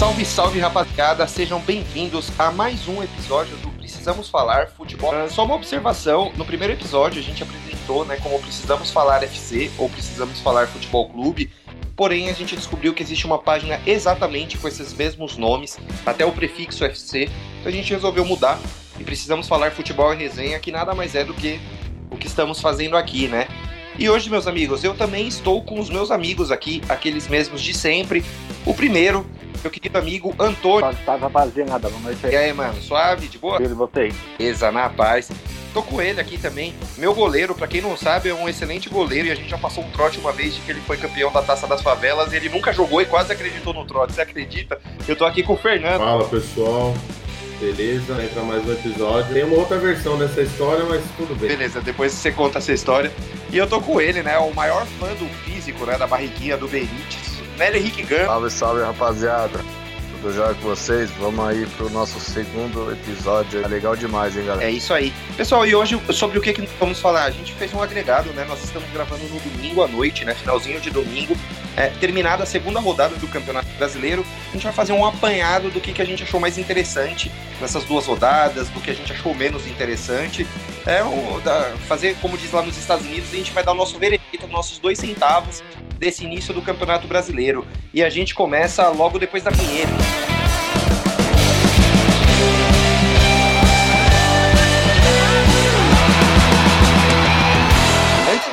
Salve, salve rapaziada, sejam bem-vindos a mais um episódio do Precisamos Falar Futebol. Só uma observação: no primeiro episódio a gente apresentou né, como Precisamos Falar FC ou Precisamos Falar Futebol Clube. Porém, a gente descobriu que existe uma página exatamente com esses mesmos nomes, até o prefixo FC. Então a gente resolveu mudar e precisamos falar futebol e resenha, que nada mais é do que o que estamos fazendo aqui, né? E hoje, meus amigos, eu também estou com os meus amigos aqui, aqueles mesmos de sempre. O primeiro, meu querido amigo Antônio. Tava rapaziada, boa noite aí. E aí, mano, suave, de boa? Ele, voltei. Beleza, na paz. Tô com ele aqui também. Meu goleiro, para quem não sabe, é um excelente goleiro e a gente já passou um trote uma vez de que ele foi campeão da Taça das Favelas e ele nunca jogou e quase acreditou no trote. Você acredita? Eu tô aqui com o Fernando. Fala, pessoal. Beleza, entra mais um episódio. Tem uma outra versão dessa história, mas tudo bem. Beleza, depois você conta essa história. E eu tô com ele, né? O maior fã do físico, né? Da barriguinha do Benítez, Nélio Henrique Gama. Salve, salve, rapaziada. Tudo jóia com vocês? Vamos aí pro nosso segundo episódio. É legal demais, hein, galera? É isso aí. Pessoal, e hoje sobre o que, que vamos falar? A gente fez um agregado, né? Nós estamos gravando no domingo à noite, né? Finalzinho de domingo. É, terminada a segunda rodada do Campeonato Brasileiro, a gente vai fazer um apanhado do que, que a gente achou mais interessante nessas duas rodadas, do que a gente achou menos interessante. É, um, da, fazer, como diz lá nos Estados Unidos, a gente vai dar o nosso veredito, nossos dois centavos desse início do Campeonato Brasileiro. E a gente começa logo depois da vinheta.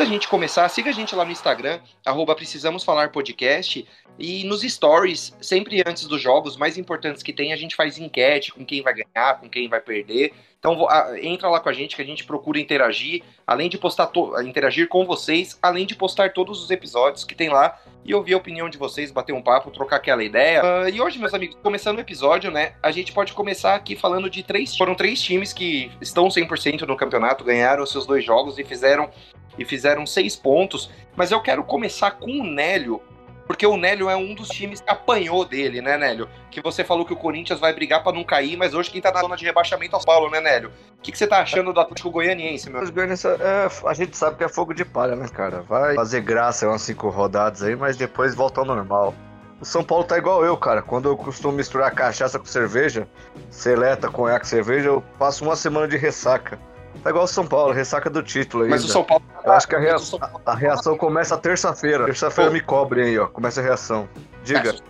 Gente começar, siga a gente lá no Instagram, arroba Precisamos Falar Podcast, e nos stories, sempre antes dos jogos mais importantes que tem, a gente faz enquete com quem vai ganhar, com quem vai perder. Então entra lá com a gente que a gente procura interagir, além de postar interagir com vocês, além de postar todos os episódios que tem lá e ouvir a opinião de vocês, bater um papo, trocar aquela ideia. Uh, e hoje, meus amigos, começando o episódio, né? A gente pode começar aqui falando de três. Foram três times que estão 100% no campeonato, ganharam seus dois jogos e fizeram e fizeram seis pontos. Mas eu quero começar com o Nélio, porque o Nélio é um dos times que apanhou dele, né, Nélio? Que você falou que o Corinthians vai brigar para não cair, mas hoje quem tá na zona de rebaixamento é o Paulo, né, Nélio? O que, que você tá achando do Atlético Goianiense, meu? É, a gente sabe que é fogo de palha, né, cara? Vai fazer graça umas cinco rodadas aí, mas depois volta ao normal. O São Paulo tá igual eu, cara. Quando eu costumo misturar cachaça com cerveja, seleta, conhaque, cerveja, eu passo uma semana de ressaca. Tá igual o São Paulo, ressaca do título aí. Mas o São Paulo. Eu acho que a reação, a reação começa terça-feira. Terça-feira me cobre aí, ó. Começa a reação. Diga. Se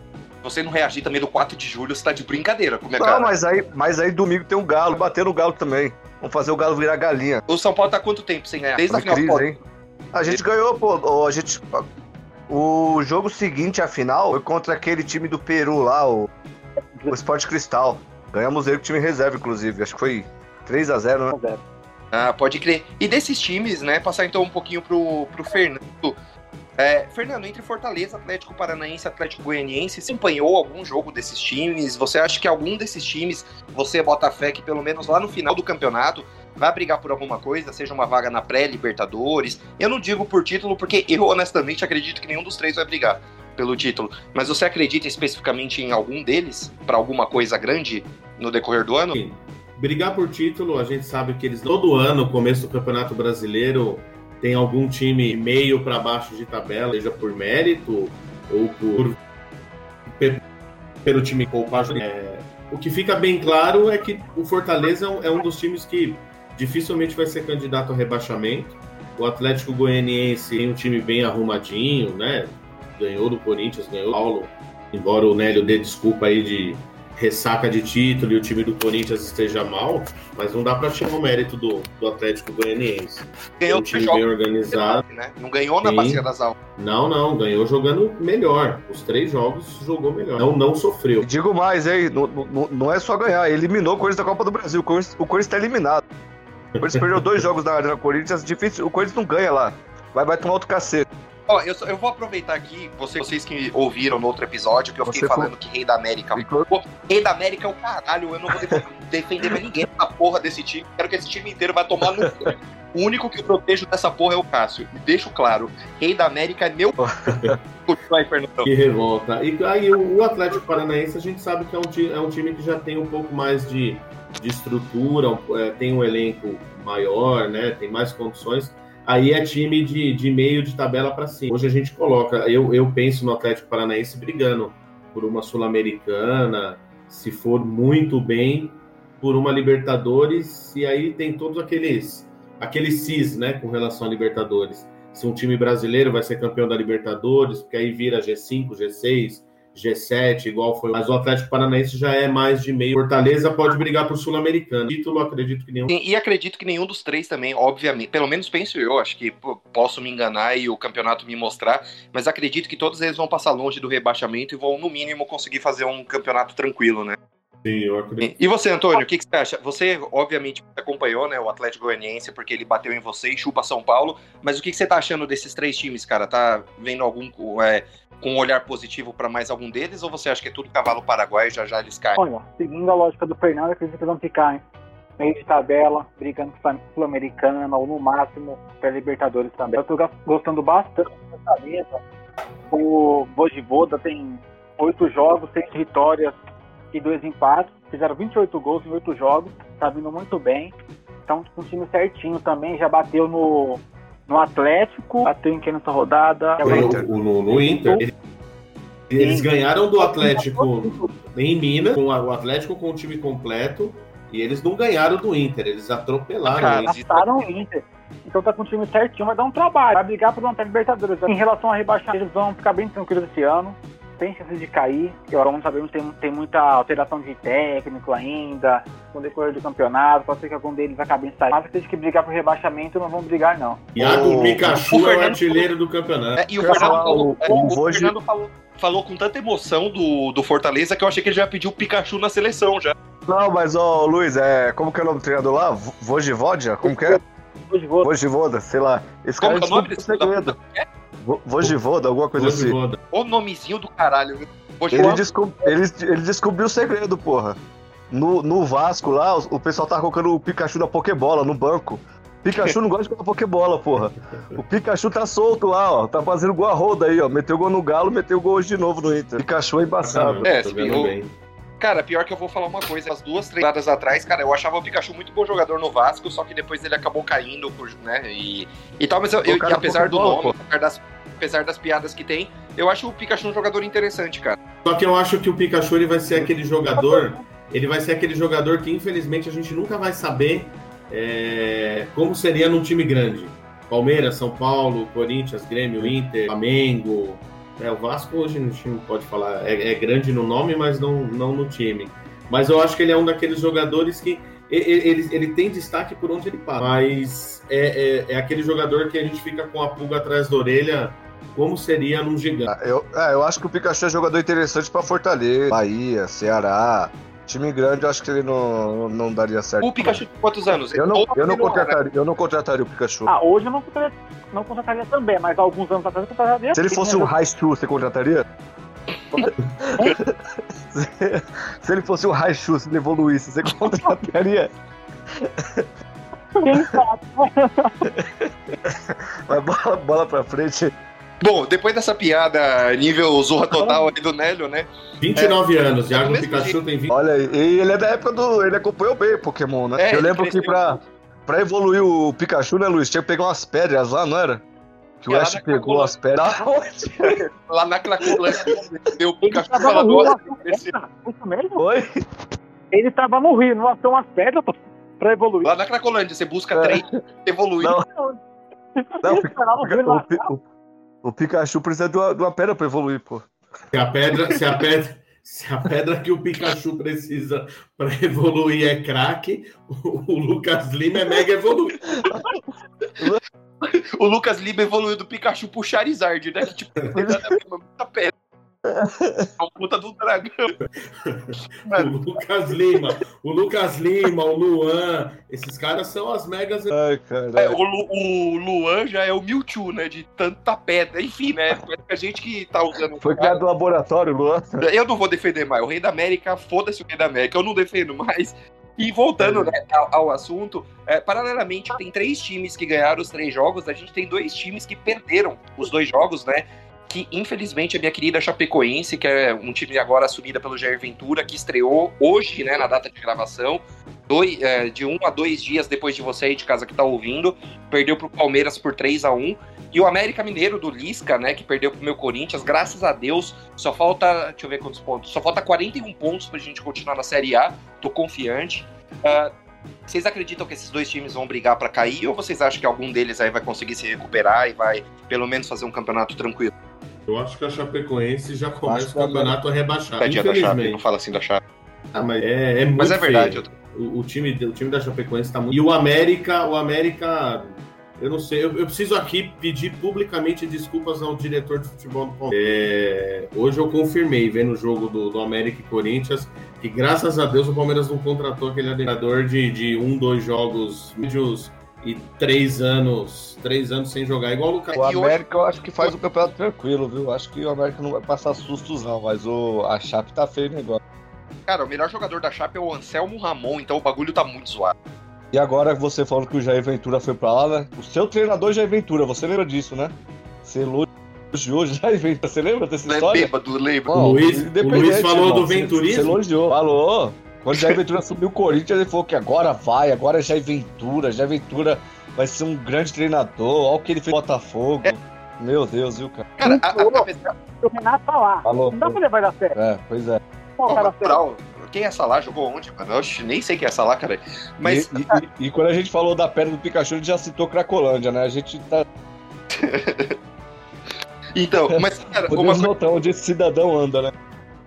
você não reagir também no 4 de julho, você tá de brincadeira com Não, cara. mas aí, mas aí domingo tem um galo, bater no galo também. Vamos fazer o galo virar galinha. O São Paulo tá quanto tempo sem ganhar? Desde a final. Crise, hein? A gente ganhou, pô. A gente. O jogo seguinte à final foi contra aquele time do Peru lá, o, o Sport Cristal. Ganhamos ele com o time reserva, inclusive. Acho que foi 3 a 0 né? Ah, pode crer. E desses times, né, passar então um pouquinho pro, pro Fernando. É, Fernando, entre Fortaleza, Atlético Paranaense Atlético Goianiense, você acompanhou algum jogo desses times? Você acha que algum desses times, você bota fé que pelo menos lá no final do campeonato vai brigar por alguma coisa, seja uma vaga na pré-Libertadores? Eu não digo por título, porque eu honestamente acredito que nenhum dos três vai brigar pelo título. Mas você acredita especificamente em algum deles para alguma coisa grande no decorrer do ano? Sim brigar por título, a gente sabe que eles todo ano, começo do Campeonato Brasileiro, tem algum time meio para baixo de tabela, seja por mérito ou por pelo time poupar. É, o que fica bem claro é que o Fortaleza é um dos times que dificilmente vai ser candidato ao rebaixamento. O Atlético Goianiense tem um time bem arrumadinho, né? Ganhou do Corinthians, ganhou do Paulo. Embora o Nélio dê desculpa aí de ressaca de título e o time do Corinthians esteja mal, mas não dá para tirar o mérito do, do Atlético Goianiense. Ganhou um time bem organizado. Né? Não ganhou na Bacia das Almas. Não, não, ganhou jogando melhor. Os três jogos jogou melhor. Não, não sofreu. Digo mais, hein? Não, não, não é só ganhar, eliminou o Corinthians da Copa do Brasil. O Corinthians, o Corinthians tá eliminado. O Corinthians perdeu dois jogos na Arena Corinthians, difícil. O Corinthians não ganha lá. Vai, vai tomar outro cacete. Ó, eu, eu vou aproveitar aqui, vocês, vocês que ouviram no outro episódio, que eu fiquei Você falando foi... que Rei da América. Pô, Rei da América é o caralho, eu não vou defender mais ninguém na porra desse time. Quero que esse time inteiro vai tomar no. O único que eu protejo dessa porra é o Cássio. E deixo claro, Rei da América é meu. Que revolta. E aí o Atlético Paranaense a gente sabe que é um, é um time que já tem um pouco mais de, de estrutura, é, tem um elenco maior, né? Tem mais condições aí é time de, de meio de tabela para cima. Hoje a gente coloca, eu, eu penso no Atlético Paranaense brigando por uma Sul-Americana, se for muito bem, por uma Libertadores, e aí tem todos aqueles aqueles cis, né, com relação a Libertadores. Se um time brasileiro vai ser campeão da Libertadores, porque aí vira G5, G6, G7, igual foi. Mas o Atlético Paranaense já é mais de meio. Fortaleza pode brigar por Sul-Americano. Título, acredito que nenhum. Sim, e acredito que nenhum dos três também, obviamente. Pelo menos penso eu, acho que pô, posso me enganar e o campeonato me mostrar. Mas acredito que todos eles vão passar longe do rebaixamento e vão, no mínimo, conseguir fazer um campeonato tranquilo, né? Sim, eu acredito. E você, Antônio, o que, que, você acha? Você, obviamente, acompanhou né, o Atlético Goianiense porque ele bateu em você e chupa São Paulo, mas o que, que você tá achando desses três times, cara? Tá vendo algum é, com um olhar positivo para mais algum deles ou você acha que é tudo cavalo paraguai e já já eles caem? Olha, seguindo a lógica do Fernando, acredito que vão ficar hein? meio de tabela, brigando com a Sul-Americana ou no máximo para Libertadores também. Eu tô gostando bastante dessa mesa. O Vojivoda tem oito jogos, seis vitórias e dois empates. Fizeram 28 gols em oito jogos, tá vindo muito bem. Então, um time certinho também, já bateu no, no Atlético, bateu em quem nessa rodada? No Inter. No, no Inter. Eles ganharam do Atlético em Minas, com o Atlético com o time completo, e eles não ganharam do Inter, eles atropelaram Cara, o Inter. o Inter. Então tá com o time certinho, vai dar um trabalho. Vai brigar por ter Libertadores. Em relação a rebaixar, eles vão ficar bem tranquilos esse ano tem chance de cair. E agora não sabemos tem, tem muita alteração de técnico ainda, com o decorrer do campeonato, pode ser que algum deles acabe saindo. Mas tem que brigar por rebaixamento, não vão brigar, não. Iago o Pikachu o é o artilheiro do campeonato. É, e o Fernando, falou, o, o, o Fernando falou, falou, com tanta emoção do, do Fortaleza que eu achei que ele já pediu o Pikachu na seleção já. Não, mas ó, Luiz, é, como que é o nome do treinador lá? Vojivodia? Como que é? Vojivoda. Vojivoda, sei lá. Esse como cara é o nome desse segredo. Vojivoda, alguma coisa Vojivoda. assim. O nomezinho do caralho. Ele, descob... ele, ele, descobriu o segredo, porra. No, no Vasco lá, o pessoal tava colocando o Pikachu na Pokébola, no banco. Pikachu não gosta de jogar Pokébola, porra. O Pikachu tá solto lá, ó. Tá fazendo gol a roda aí, ó. Meteu gol no Galo, meteu gol hoje de novo no Inter. Pikachu é embaçado. É, se bem. Cara, pior que eu vou falar uma coisa. As duas, três temporadas atrás, cara, eu achava o Pikachu muito bom jogador no Vasco, só que depois ele acabou caindo, né? E, e tal, mas eu, eu apesar do nome, apesar das, apesar das piadas que tem, eu acho o Pikachu um jogador interessante, cara. Só que eu acho que o Pikachu ele vai ser aquele jogador. Ele vai ser aquele jogador que, infelizmente, a gente nunca vai saber é, como seria num time grande. Palmeiras, São Paulo, Corinthians, Grêmio, Inter, Flamengo, é, o Vasco hoje gente não pode falar, é, é, grande no nome, mas não, não no time. Mas eu acho que ele é um daqueles jogadores que ele, ele, ele tem destaque por onde ele passa. Mas é, é, é, aquele jogador que a gente fica com a pulga atrás da orelha, como seria num gigante. Ah, eu, é, eu acho que o Pikachu é jogador interessante para Fortaleza, Bahia, Ceará. Time grande, eu acho que ele não, não daria certo. O Pikachu tem quantos anos? Eu não, eu, não contrataria, eu não contrataria o Pikachu. Ah, hoje eu não contrataria, não contrataria também, mas alguns anos atrás eu contrataria. Se ele fosse um Raichu, você contrataria? se, se, ele fosse um Raichu, se ele evoluísse, você contrataria? Quem sabe? Mas bola, bola pra frente. Bom, depois dessa piada nível zorra total ali do Nélio, né? 29 é, anos, Iago Pikachu tem 20. Olha, e ele é da época do. Ele acompanhou bem o Pokémon, né? É, eu lembro que pra, pra evoluir o Pikachu, né, Luiz? Tinha que pegar umas pedras lá, não era? Que o Ash pegou as pedras. lá na Cracolândia, deu o Pikachu nossa. Isso mesmo? Oi? Ele tava no Rio, não achou umas pedras pra evoluir. Lá na Cracolândia, você busca é. três, evolui. Não, não o, o, o Pikachu precisa de uma, de uma pedra pra evoluir, pô. Se a pedra, se a pedra, se a pedra que o Pikachu precisa para evoluir é craque, o, o, Lucas Lima é mega evoluído. o Lucas Lima evoluiu do Pikachu pro Charizard, né? Que tipo, muita pedra. A puta do dragão. o Lucas Lima, o Lucas Lima, o Luan, esses caras são as megas. Ai, é, o, Lu, o, Luan já é o Mewtwo, né? De tanta pedra. Enfim, né? A gente que tá usando. Foi criado no laboratório, Luan. Eu não vou defender mais. O Rei da América, foda-se o Rei da América. Eu não defendo mais. E voltando né, ao, ao, assunto, é, paralelamente tem três times que ganharam os três jogos, a gente tem dois times que perderam os dois jogos, né? Que infelizmente a minha querida Chapecoense, que é um time agora assumida pelo Jair Ventura, que estreou hoje, né, na data de gravação, dois, é, de um a dois dias depois de você aí de casa que tá ouvindo, perdeu pro Palmeiras por 3 a 1 e o América Mineiro do Lisca, né, que perdeu pro meu Corinthians, graças a Deus, só falta, deixa eu ver quantos pontos, só falta 41 pontos pra gente continuar na Série A, tô confiante. Uh, vocês acreditam que esses dois times vão brigar para cair ou vocês acham que algum deles aí vai conseguir se recuperar e vai pelo menos fazer um campeonato tranquilo? Eu acho que a Chapecoense já começa o campeonato a rebaixar. Tadinha da Chape, não fala assim da Chape. Ah, mas é, é muito Mas é verdade. O, o, time, o time da Chapecoense tá muito... E o América, o América... Eu não sei, eu, eu, preciso aqui pedir publicamente desculpas ao diretor de futebol do Palmeiras. É, hoje eu confirmei, vendo o jogo do, do América e Corinthians, que graças a Deus o Palmeiras não contratou aquele adestrador de, de um, dois jogos médios e três anos, três anos sem jogar, igual o Lucas. O América eu acho que faz o campeonato tranquilo, viu? Acho que o América não vai passar sustos, não, mas o, a Chape tá feio o negócio. Cara, o melhor jogador da Chape é o Anselmo Ramon, então o bagulho tá muito zoado. E agora você falando que o Jair Ventura foi pra lá, né? O seu treinador Jair Ventura, você lembra disso, né? Você elogiou Jair Ventura, você lembra dessa história? É bêbado, lembra? o Luiz, o Luiz falou irmão, do venturismo? Você, você elogiou, falou. Quando o Jair Ventura subiu o Corinthians, ele falou que agora vai, agora é Jair Ventura, Jair Ventura vai ser um grande treinador, olha o que ele fez no Botafogo. É. Meu Deus, viu, cara? Cara, a, a, a... o Renato tá lá. Falou, não dá pra levar ele a sério. É, pois é. Pô, cara, quem é Salah? Jogou onde, mano? Eu nem sei quem é Salah, cara. Mas... E, e, e, quando a gente falou da perna do Pikachu, a gente já citou Cracolândia, né? A gente tá... então, mas, cara... Podemos uma... notar onde esse cidadão anda, né?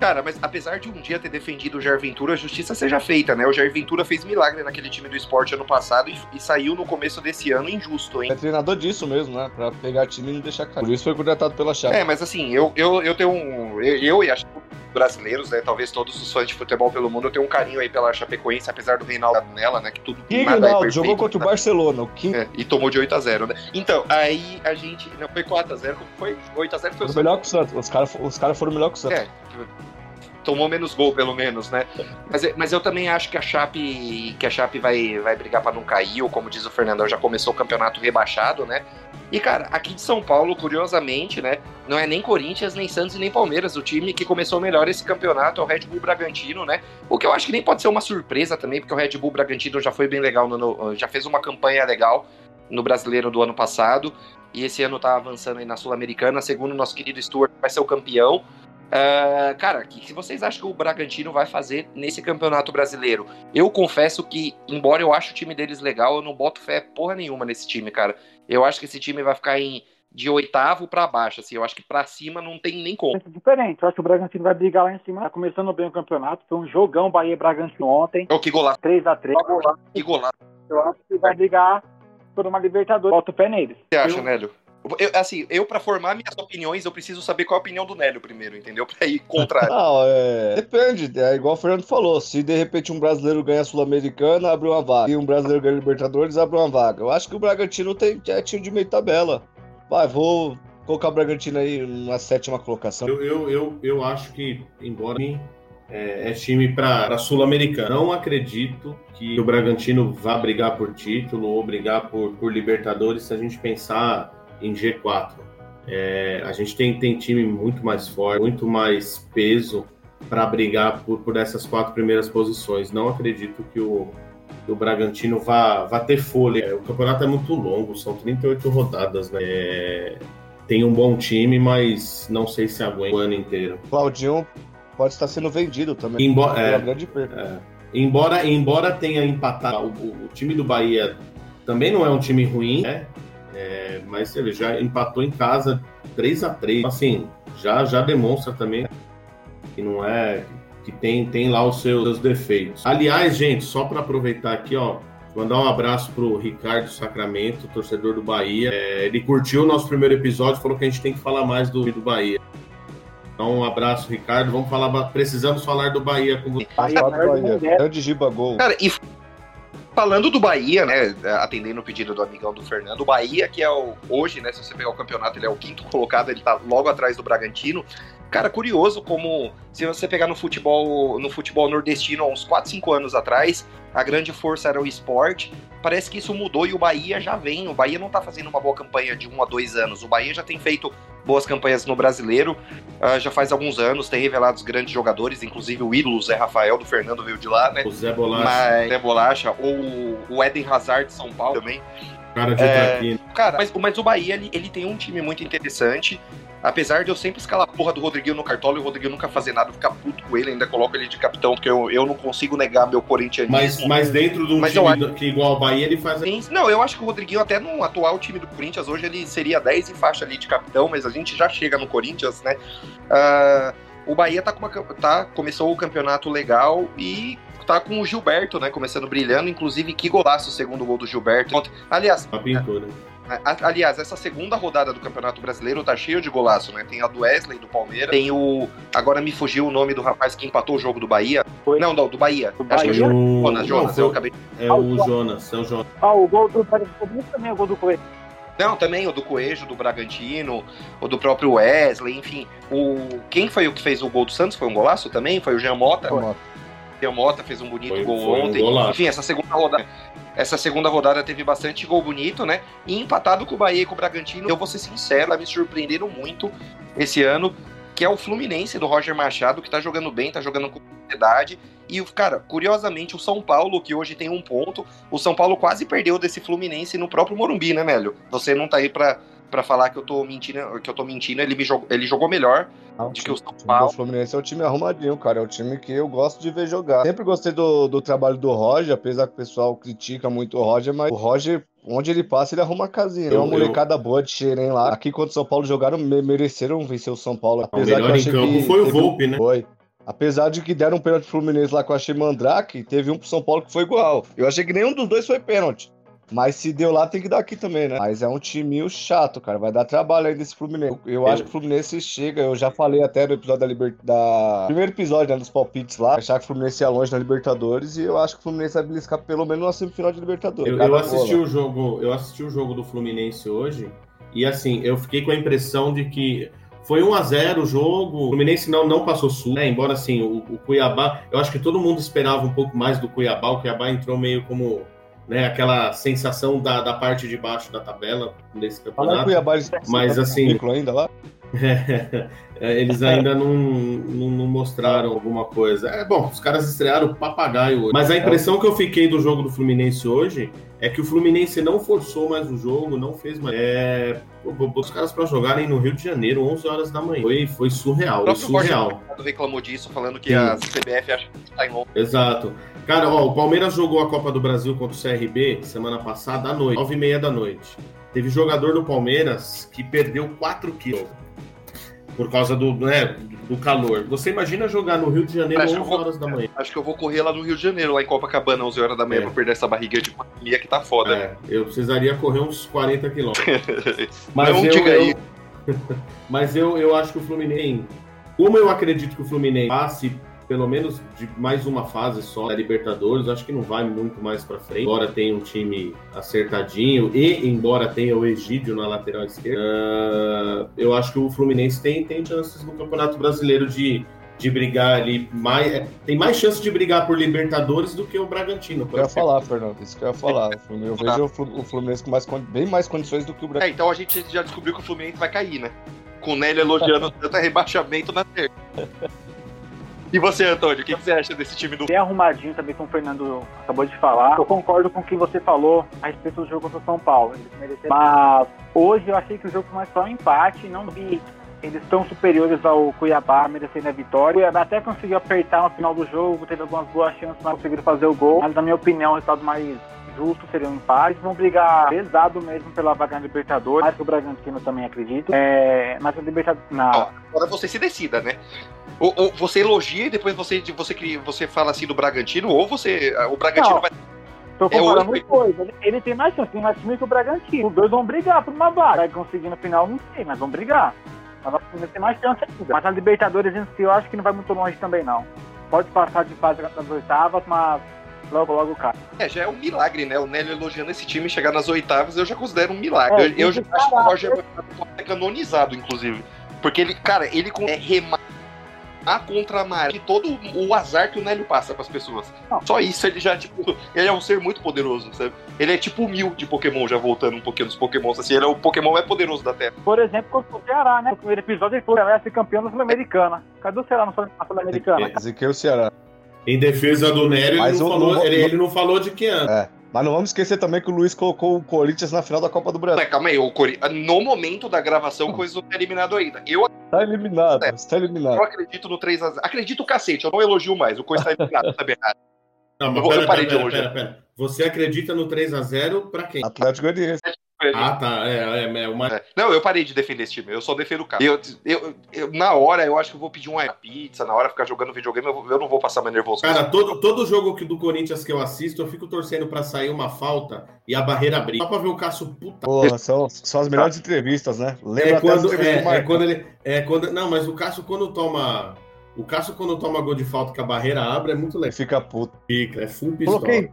Cara, mas apesar de um dia ter defendido o Jair Ventura, a justiça seja feita, né? O Jair Ventura fez milagre naquele time do esporte ano passado e, e saiu no começo desse ano injusto, hein? É treinador disso mesmo, né? Pra pegar time e não deixar cair. Por isso foi contratado pela Chape. É, mas assim, eu, eu, eu tenho um. Eu, eu e acho brasileiros, né? Talvez todos os fãs de futebol pelo mundo, tenho um carinho aí pela Chapecoense, apesar do Reinaldo nela, né? Que tudo que nada Reinaldo, é jogou contra né? o Barcelona, o King... é, e tomou de 8 a 0 né? Então, aí a gente. Não, foi 4 a 0 foi 8 a 0 foi o melhor que o Santos. Os caras os cara foram melhor que o Santos. É tomou menos gol, pelo menos, né? Mas, mas eu também acho que a Chape, que a Chape vai, vai brigar para não cair, ou como diz o Fernandão, já começou o campeonato rebaixado, né? E, cara, aqui de São Paulo, curiosamente, né? Não é nem Corinthians, nem Santos e nem Palmeiras. O time que começou melhor esse campeonato é o Red Bull Bragantino, né? O que eu acho que nem pode ser uma surpresa também, porque o Red Bull Bragantino já foi bem legal, no, já fez uma campanha legal no brasileiro do ano passado. E esse ano tá avançando aí na Sul-Americana. Segundo o nosso querido Stuart, vai ser o campeão. Uh, cara, o que vocês acham que o Bragantino vai fazer nesse campeonato brasileiro? Eu confesso que, embora eu ache o time deles legal, eu não boto fé porra nenhuma nesse time, cara. Eu acho que esse time vai ficar em de oitavo para baixo, assim. Eu acho que para cima não tem nem como. É diferente. Eu acho que o Bragantino vai brigar lá em cima. Tá começando bem o campeonato. Foi um jogão Bahia Bragantino ontem. Oh, que golaço. 3x3. Que golaço. Eu acho que vai brigar por uma Libertadores. Bota o pé neles. Você acha. Nélio? Eu, assim, eu para formar minhas opiniões, eu preciso saber qual é a opinião do Nélio primeiro, entendeu? Pra ir contra. Não, é... Depende, é igual o Fernando falou. Se de repente um brasileiro ganha a Sul-Americana, abre uma vaga. E um brasileiro ganha a Libertadores, abre uma vaga. Eu acho que o Bragantino tem é time de meio tabela. Vai, vou colocar o Bragantino aí na sétima colocação. Eu, eu, eu, eu acho que, embora é, é time para Sul-Americana, não acredito que o Bragantino vá brigar por título ou brigar por, por Libertadores se a gente pensar em G4. É, a gente tem, tem time muito mais forte, muito mais peso para brigar por, por essas quatro primeiras posições. Não acredito que o, que o Bragantino vá, vá ter folha. É, o campeonato é muito longo, são 38 rodadas. Né? É, tem um bom time, mas não sei se aguenta o ano inteiro. Claudinho pode estar sendo vendido também. Embora, é, grande perda. É, embora, embora tenha empatado, o, o, time do Bahia também não é um time ruim, né? É, mas ele já empatou em casa 3 a 3 Assim, já, já demonstra também que não é. que tem, tem lá os seus, seus defeitos. Aliás, gente, só para aproveitar aqui, ó. Mandar um abraço pro Ricardo Sacramento, torcedor do Bahia. É, ele curtiu o nosso primeiro episódio, falou que a gente tem que falar mais do, do Bahia. Então, um abraço, Ricardo. Vamos falar, precisamos falar do Bahia com você. Bahia, Bahia. Grande Giba Gol. Cara, e Falando do Bahia, né, atendendo o pedido do amigão do Fernando, o Bahia, que é o, hoje, né, se você pegar o campeonato, ele é o quinto colocado, ele tá logo atrás do Bragantino. Cara, curioso como, se você pegar no futebol, no futebol nordestino, há uns 4, 5 anos atrás, a grande força era o esporte. Parece que isso mudou e o Bahia já vem. O Bahia não tá fazendo uma boa campanha de um a dois anos. O Bahia já tem feito boas campanhas no brasileiro. Uh, já faz alguns anos, tem revelado os grandes jogadores, inclusive o ídolo Zé Rafael do Fernando veio de lá, né? O Zé Bolacha. Mas, Zé Bolacha, ou o Eden Hazard de São Paulo também. Cara de É, traquino. Cara, mas, mas o Bahia, ele, ele tem um time muito interessante. Apesar de eu sempre escalar a porra do Rodriguinho no cartola e o Rodriguinho nunca fazer nada, ficar puto com ele, ainda coloco ele de capitão, porque eu, eu não consigo negar meu corintianismo. Mas, mas dentro de um Mas time do- que igual ao Bahia, ele faz. Sim, Não, eu acho que o Rodriguinho, até no atual time do Corinthians, hoje ele seria 10 e faixa ali de capitão, mas a gente já chega no Corinthians, né? Ah, o Bahia tá com uma, tá, começou o campeonato legal e tá com o Gilberto, né? Começando brilhando, inclusive que golaço o segundo gol do Gilberto. Aliás, Uma pintura. Aliás, essa segunda rodada do Campeonato Brasileiro tá cheio de golaço, né? Tem a do Wesley, do Palmeiras, tem o. Agora me fugiu o nome do rapaz que empatou o jogo do Bahia. Foi. Não, não, do Bahia. Do Acho que Bahia? é o Jonas, Jonas, não, eu acabei. É o Jonas, é o Jonas. Ah, o gol do Paris também é o gol do Coelho. Não, também o do Coelho, do Bragantino, o do próprio Wesley, enfim. O... Quem foi o que fez o gol do Santos? Foi um golaço também? Foi o Jean Mota? O Jean Mota fez um bonito Foi- gol foi um ontem. golaço. enfim, essa segunda rodada. Essa segunda rodada teve bastante gol bonito, né? E empatado com o Bahia e com o Bragantino, eu vou ser sincero, me surpreenderam muito esse ano, que é o Fluminense do Roger Machado, que tá jogando bem, tá jogando com qualidade. E, cara, curiosamente, o São Paulo, que hoje tem um ponto, o São Paulo quase perdeu desse Fluminense no próprio Morumbi, né, Mélio? Você não tá aí pra, pra falar que eu tô mentindo, que eu tô mentindo, ele, me jogou, ele jogou melhor Não, do que o São O Paulo. do Fluminense é um time arrumadinho, cara. É um time que eu gosto de ver jogar. Sempre gostei do, do trabalho do Roger, apesar que o pessoal critica muito o Roger, mas o Roger, onde ele passa, ele arruma a casinha. Tem Eu- uma molecada boa de Xerém lá. Aqui, quando o São Paulo jogaram, me- mereceram vencer o São Paulo. O melhor em campo foi o Volpe, né? Foi. Apesar de que deram um pênalti pro Fluminense lá que eu achei mandrake, teve um pro São Paulo que foi igual. Eu achei que nenhum dos dois foi pênalti. Mas se deu lá, tem que dar aqui também, né? Mas é um timinho chato, cara. Vai dar trabalho aí desse Fluminense. Eu acho que o Fluminense chega. Eu já falei até no episódio da Libertadores. Primeiro episódio, né? Dos palpites lá. Achar que o Fluminense ia longe na Libertadores. E eu acho que o Fluminense vai beliscar pelo menos uma semifinal de Libertadores. Eu, eu assisti bola. o jogo, eu assisti o jogo do Fluminense hoje e assim, eu fiquei com a impressão de que foi 1 a 0 o jogo. O Fluminense não não passou sul, né? Embora assim, o, o Cuiabá, eu acho que todo mundo esperava um pouco mais do Cuiabá. O Cuiabá entrou meio como né, aquela sensação da, da parte de baixo da tabela nesse campeonato. Cuiabá, Mas, tá assim- ainda lá? É, Eles ainda não, não, não mostraram alguma coisa. É bom, os caras estrearam o papagaio hoje. Mas a impressão que eu fiquei do jogo do Fluminense hoje é que o Fluminense não forçou mais o jogo, não fez mais. É, os caras pra jogarem no Rio de Janeiro, 11 horas da manhã. Foi, foi surreal, O foi próprio surreal. Reclamou disso, falando que Sim. a CBF acha que tá em. Exato. Cara, ó, o Palmeiras jogou a Copa do Brasil contra o CRB semana passada à noite, 9 e meia da noite. Teve jogador do Palmeiras que perdeu 4 quilos por causa do, né, do calor. Você imagina jogar no Rio de Janeiro Acho 11 que eu vou- horas da manhã. Acho que eu vou correr lá no Rio de Janeiro, lá em Copacabana, 11 horas da manhã, É. pra perder essa barriga de pandemia que tá foda. né? É, eu precisaria correr uns 40 quilômetros. Mas Não eu, diga eu- aí. mas eu, eu acho que o Fluminense, como eu acredito que o Fluminense passe pelo menos de mais uma fase só da Libertadores, acho que não vai muito mais pra frente. Embora tenha um time acertadinho e embora tenha o Egídio na lateral esquerda, ah, eu acho que o Fluminense tem, tem chances no Campeonato Brasileiro de, de brigar ali mais. é, Tem mais chance de brigar por Libertadores do que o Bragantino. por Eu ia falar, Fernando. Isso que eu ia falar. Eu vejo o Flu- o Fluminense com mais, bem mais condições do que o É, Bragantino. então a gente já descobriu que o Fluminense vai cair, né? Com o Nélio elogiando tanto rebaixamento na terça. E você, Antônio, o que, que você acha desse time do Bem arrumadinho também, como o Fernando acabou de falar. Eu concordo com o que você falou a respeito do jogo contra o São Paulo. Eles mereceram. Mas hoje eu achei que o jogo foi mais só um empate. Não vi eles tão superiores ao Cuiabá, merecendo a vitória. O Cuiabá até conseguiu apertar no final do jogo, teve algumas boas chances, mas conseguiram fazer o gol. Mas, na minha opinião, o resultado mais justo seria um empate. Eles vão brigar pesado mesmo pela vaga na Libertadores, que o Bragantino também acredito. É, mas a Libertadores. Na, agora você se decida, né? Ou, ou você elogia e depois você, você, você fala assim do Bragantino, ou você. O Bragantino Não. vai. Tô É comparando os dois. Ele, ele tem mais chance, tem mais time que o Bragantino. Os dois vão brigar por uma vaga. Vai conseguir no final, não sei, mas vão brigar. Mas time tem mais chance ainda. Mas a Libertadores em si, eu acho que não vai muito longe também, não. Pode passar de fase nas oitavas, mas logo, logo cai. É, já é um milagre, né? O Nélio elogiando esse time chegar nas oitavas, eu já considero um milagre. É, eu eu já acho que o. Roger ser canonizado, inclusive. Porque ele, cara, ele é remar contra a maré de todo o azar que o Nélio passa pras pessoas. Não. Só isso, ele já, tipo, ele é um ser muito poderoso, sabe? Ele é tipo o Mil de Pokémon, já voltando um pouquinho dos Pokémons, assim, ele é o Pokémon mais poderoso da Terra. Por exemplo, contra o Ceará, né? No primeiro episódio ele falou que vai ser campeão da Sul-Americana. Cadê o Ceará na Sul- na Sul-Americana? É. Ezequiel Ceará. Em defesa do Nélio, ele não, o- falou, ele, ele não falou de que ano. É. Mas não vamos esquecer também que o Luiz colocou o Corinthians na final da Copa do Brasil. Calma aí, o Cori... no momento da gravação, o Corinthians não tá eliminado ainda. Eu, Tá eliminado, É. está eliminado. eu acredito no 3x0. Acredito o cacete, eu não elogio mais. O Corinthians tá eliminado, tá errado. Não, Eu mas vou- eu pera, parei pera, de pera, hoje. pera, pera. Você acredita no 3x0 pra quem? Atlético Goianiense. Ah, tá. É, é, é uma... É. Não, eu parei de defender esse time, eu só defendo o cara. Eu, eu, eu- na hora, eu acho que eu vou pedir uma pizza, na hora ficar jogando videogame, eu, eu não vou passar mais nervoso. Cara, todo, todo jogo que, do Corinthians que eu assisto, eu fico torcendo pra sair uma falta e a barreira abrir. Só pra ver o Cássio puta. Porra, são, são as melhores entrevistas, né? Lembra É quando, é, é quando ele. É quando, não, mas o Cássio quando toma. O Cássio quando toma gol de falta que a barreira abre é muito legal. fica puto. Fica, é full pistola. Coloquei.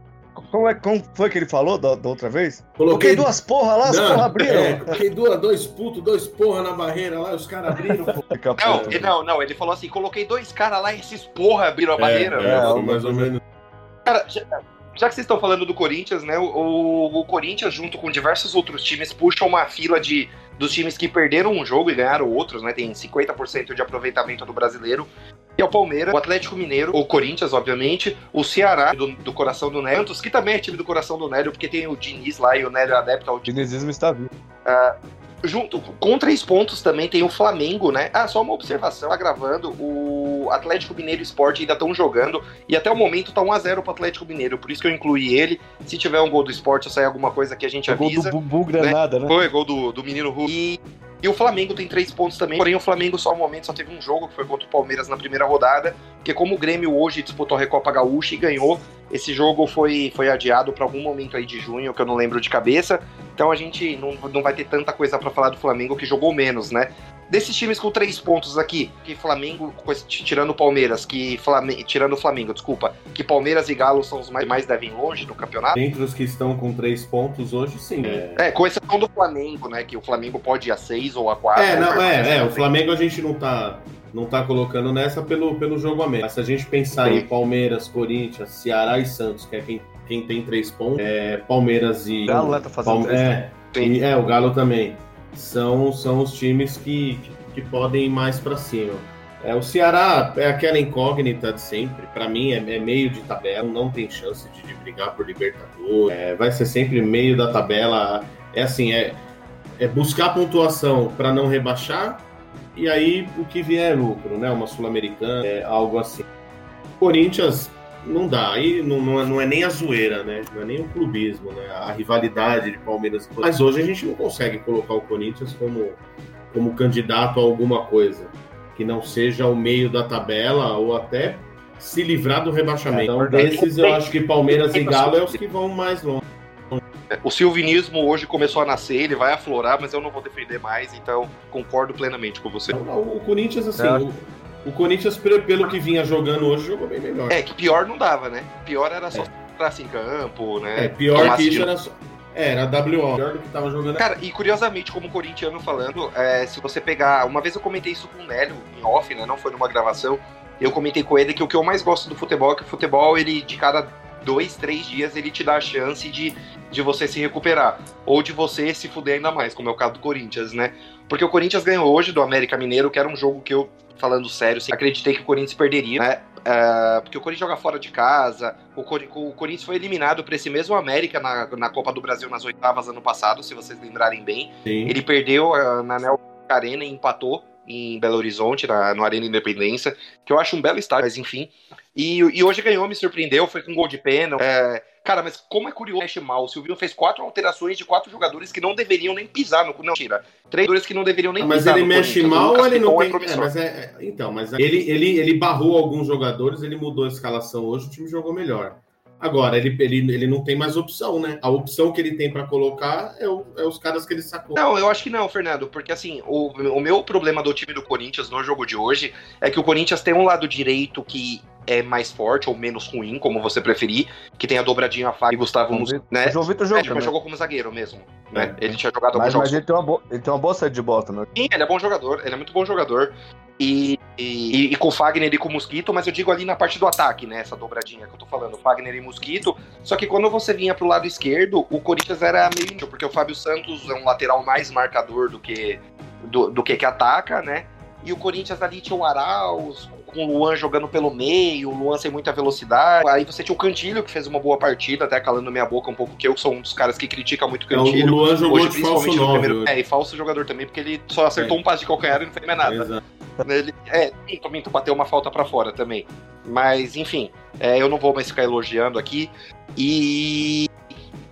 Como, é, como foi que ele falou da, da outra vez? Coloquei Coloquei duas porra lá, as Não, porra abriram. É, coloquei duas, dois putos, dois porra na barreira lá, os caras abriram. Não, não, não, ele falou assim: coloquei dois caras lá e esses porra abriram a barreira. É, é, É, mais ou menos. Cara, já, já que vocês estão falando do Corinthians, né? O, o Corinthians, junto com diversos outros times, puxa uma fila de dos times que perderam um jogo e ganharam outros, né? Tem 50% de aproveitamento do brasileiro. E é o Palmeiras, o Atlético Mineiro, o Corinthians, obviamente, o Ceará, do, do coração do Nélio, que também é time do coração do Nélio, porque tem o Diniz lá e o Nélio é adepto ao dinizismo está vivo. Junto com três pontos também tem o Flamengo, né? Ah, só uma observação, agravando, o Atlético Mineiro e Sport ainda estão jogando e até o momento tá 1x0 pro Atlético Mineiro, por isso que eu incluí ele. Se tiver um gol do Sport ou sair alguma coisa que a gente O gol do avisa. Bubu Granada, né? Foi gol do, do menino Hulk. E, e o Flamengo tem três pontos também. Porém, o Flamengo só no momento só teve um jogo, que foi contra o Palmeiras na primeira rodada. Porque como o Grêmio hoje disputou a Recopa Gaúcha e ganhou, esse jogo foi, foi adiado para algum momento aí de junho, que eu não lembro de cabeça. Então a gente não, não vai ter tanta coisa para falar do Flamengo que jogou menos, né? Desses times com três pontos aqui, que Flamengo, tirando o Palmeiras, que Flamengo, tirando o Flamengo, desculpa, que Palmeiras e Galo são os mais, mais devem longe no campeonato. Entre os que estão com três pontos hoje, sim. É, É, com exceção do Flamengo, né? Que o Flamengo pode ir a seis ou a quatro. é, não, né, é, é, o Flamengo a gente não tá, não tá colocando nessa pelo, pelo jogo a menos. Mas se a gente pensar Sim. em Palmeiras, Corinthians, Ceará e Santos, que é quem, quem tem três pontos, é, Palmeiras e. O Galo, né, tá fazendo Palme- três é, e- é, o Galo também. São, são os times que, que, que podem ir mais pra cima. É, o Ceará é aquela incógnita de sempre. Pra mim, é, é meio de tabela, não tem chance de, de brigar por Libertadores. É, vai ser sempre meio da tabela. É assim, é, é buscar pontuação para não rebaixar. E aí o que vier é lucro, né? Uma Sul-Americana, é, algo assim. Corinthians não dá, aí não, não, é, não é nem a zoeira, né? Não é nem o clubismo, né? A rivalidade de Palmeiras e Corinthians. Mas hoje a gente não consegue colocar o Corinthians como, como candidato a alguma coisa que não seja o meio da tabela ou até se livrar do rebaixamento. É, então, verdade. desses eu acho que Palmeiras e Galo é os que vão mais longe. O silvinismo hoje começou a nascer, ele vai aflorar, mas eu não vou defender mais, então concordo plenamente com você. Não, O Corinthians, assim, É. o, o Corinthians, pe- pelo que vinha jogando hoje, jogou bem melhor. É, que pior não dava, né? Pior era só praça em campo, né? É, pior Tomasse que isso era só. É, era WO. Pior do que tava jogando. Cara, e curiosamente, como corintiano falando, é, se você pegar. Uma vez eu comentei isso com o Nélio em off, né? Não foi numa gravação. Eu comentei com ele que o que eu mais gosto do futebol é que o futebol, ele, de cada dois, três dias, ele te dá a chance de, de você se recuperar. Ou de você se fuder ainda mais, como é o caso do Corinthians, né? Porque o Corinthians ganhou hoje do América Mineiro, que era um jogo que eu, falando sério, acreditei que o Corinthians perderia, né? É, porque o Corinthians joga fora de casa, o, Cori- o Corinthians foi eliminado por esse mesmo América na, na Copa do Brasil nas oitavas ano passado, se vocês lembrarem bem. Sim. Ele perdeu ah, na Neo Arena e empatou em Belo Horizonte, na, no Arena Independência, que eu acho um belo estádio, mas enfim. E, e hoje ganhou, me surpreendeu, foi com gol de pênalti. É, cara, mas como é curioso, mexe mal. O Silvio fez quatro alterações de quatro jogadores que não deveriam nem pisar no. Não, tira. Três jogadores que não deveriam nem Ah, mas pisar ele no mexe Corinthians. O mal ou ele não é tem. É, mas é, é- então, mas ele, ele, ele barrou alguns jogadores, ele mudou a escalação hoje, o time jogou melhor. Agora, ele, ele, ele não tem mais opção, né? A opção que ele tem pra colocar é, o- é os caras que ele sacou. Não, eu acho que não, Fernando, porque assim, o, o meu problema do time do Corinthians no jogo de hoje é que o Corinthians tem um lado direito que é mais forte ou menos ruim, como você preferir, que tem a dobradinha Fábio e Gustavo João Mus, Vitor- né? O João Vitor É, jogou mas também. jogou como zagueiro mesmo, né? É. Ele tinha jogado Mas, mas ele, tem uma boa, ele tem uma boa saída de bola também. Sim, ele é bom jogador, ele é muito bom jogador. E, e, e com o Fagner e com o Mosquito, mas eu digo ali na parte do ataque, né? Essa dobradinha que eu tô falando, Fagner e Mosquito. Só que quando você vinha pro lado esquerdo, o Corinthians era meio índio, porque o Fábio Santos é um lateral mais marcador do que do, do que que ataca, né? e o Corinthians ali tinha o Arauz, com o Luan jogando pelo meio, o Luan sem muita velocidade. Aí você tinha o Cantilho, que fez uma boa partida, até calando minha boca um pouco, que eu sou um dos caras que critica muito o Cantilho. É, o Luan jogou hoje, de falso no primeiro... É, e falso jogador também, porque ele só acertou é. um passe de calcanhar e não fez mais nada. Exato. Ele, é, também bateu uma falta para fora também. Mas, enfim, é, eu não vou mais ficar elogiando aqui. E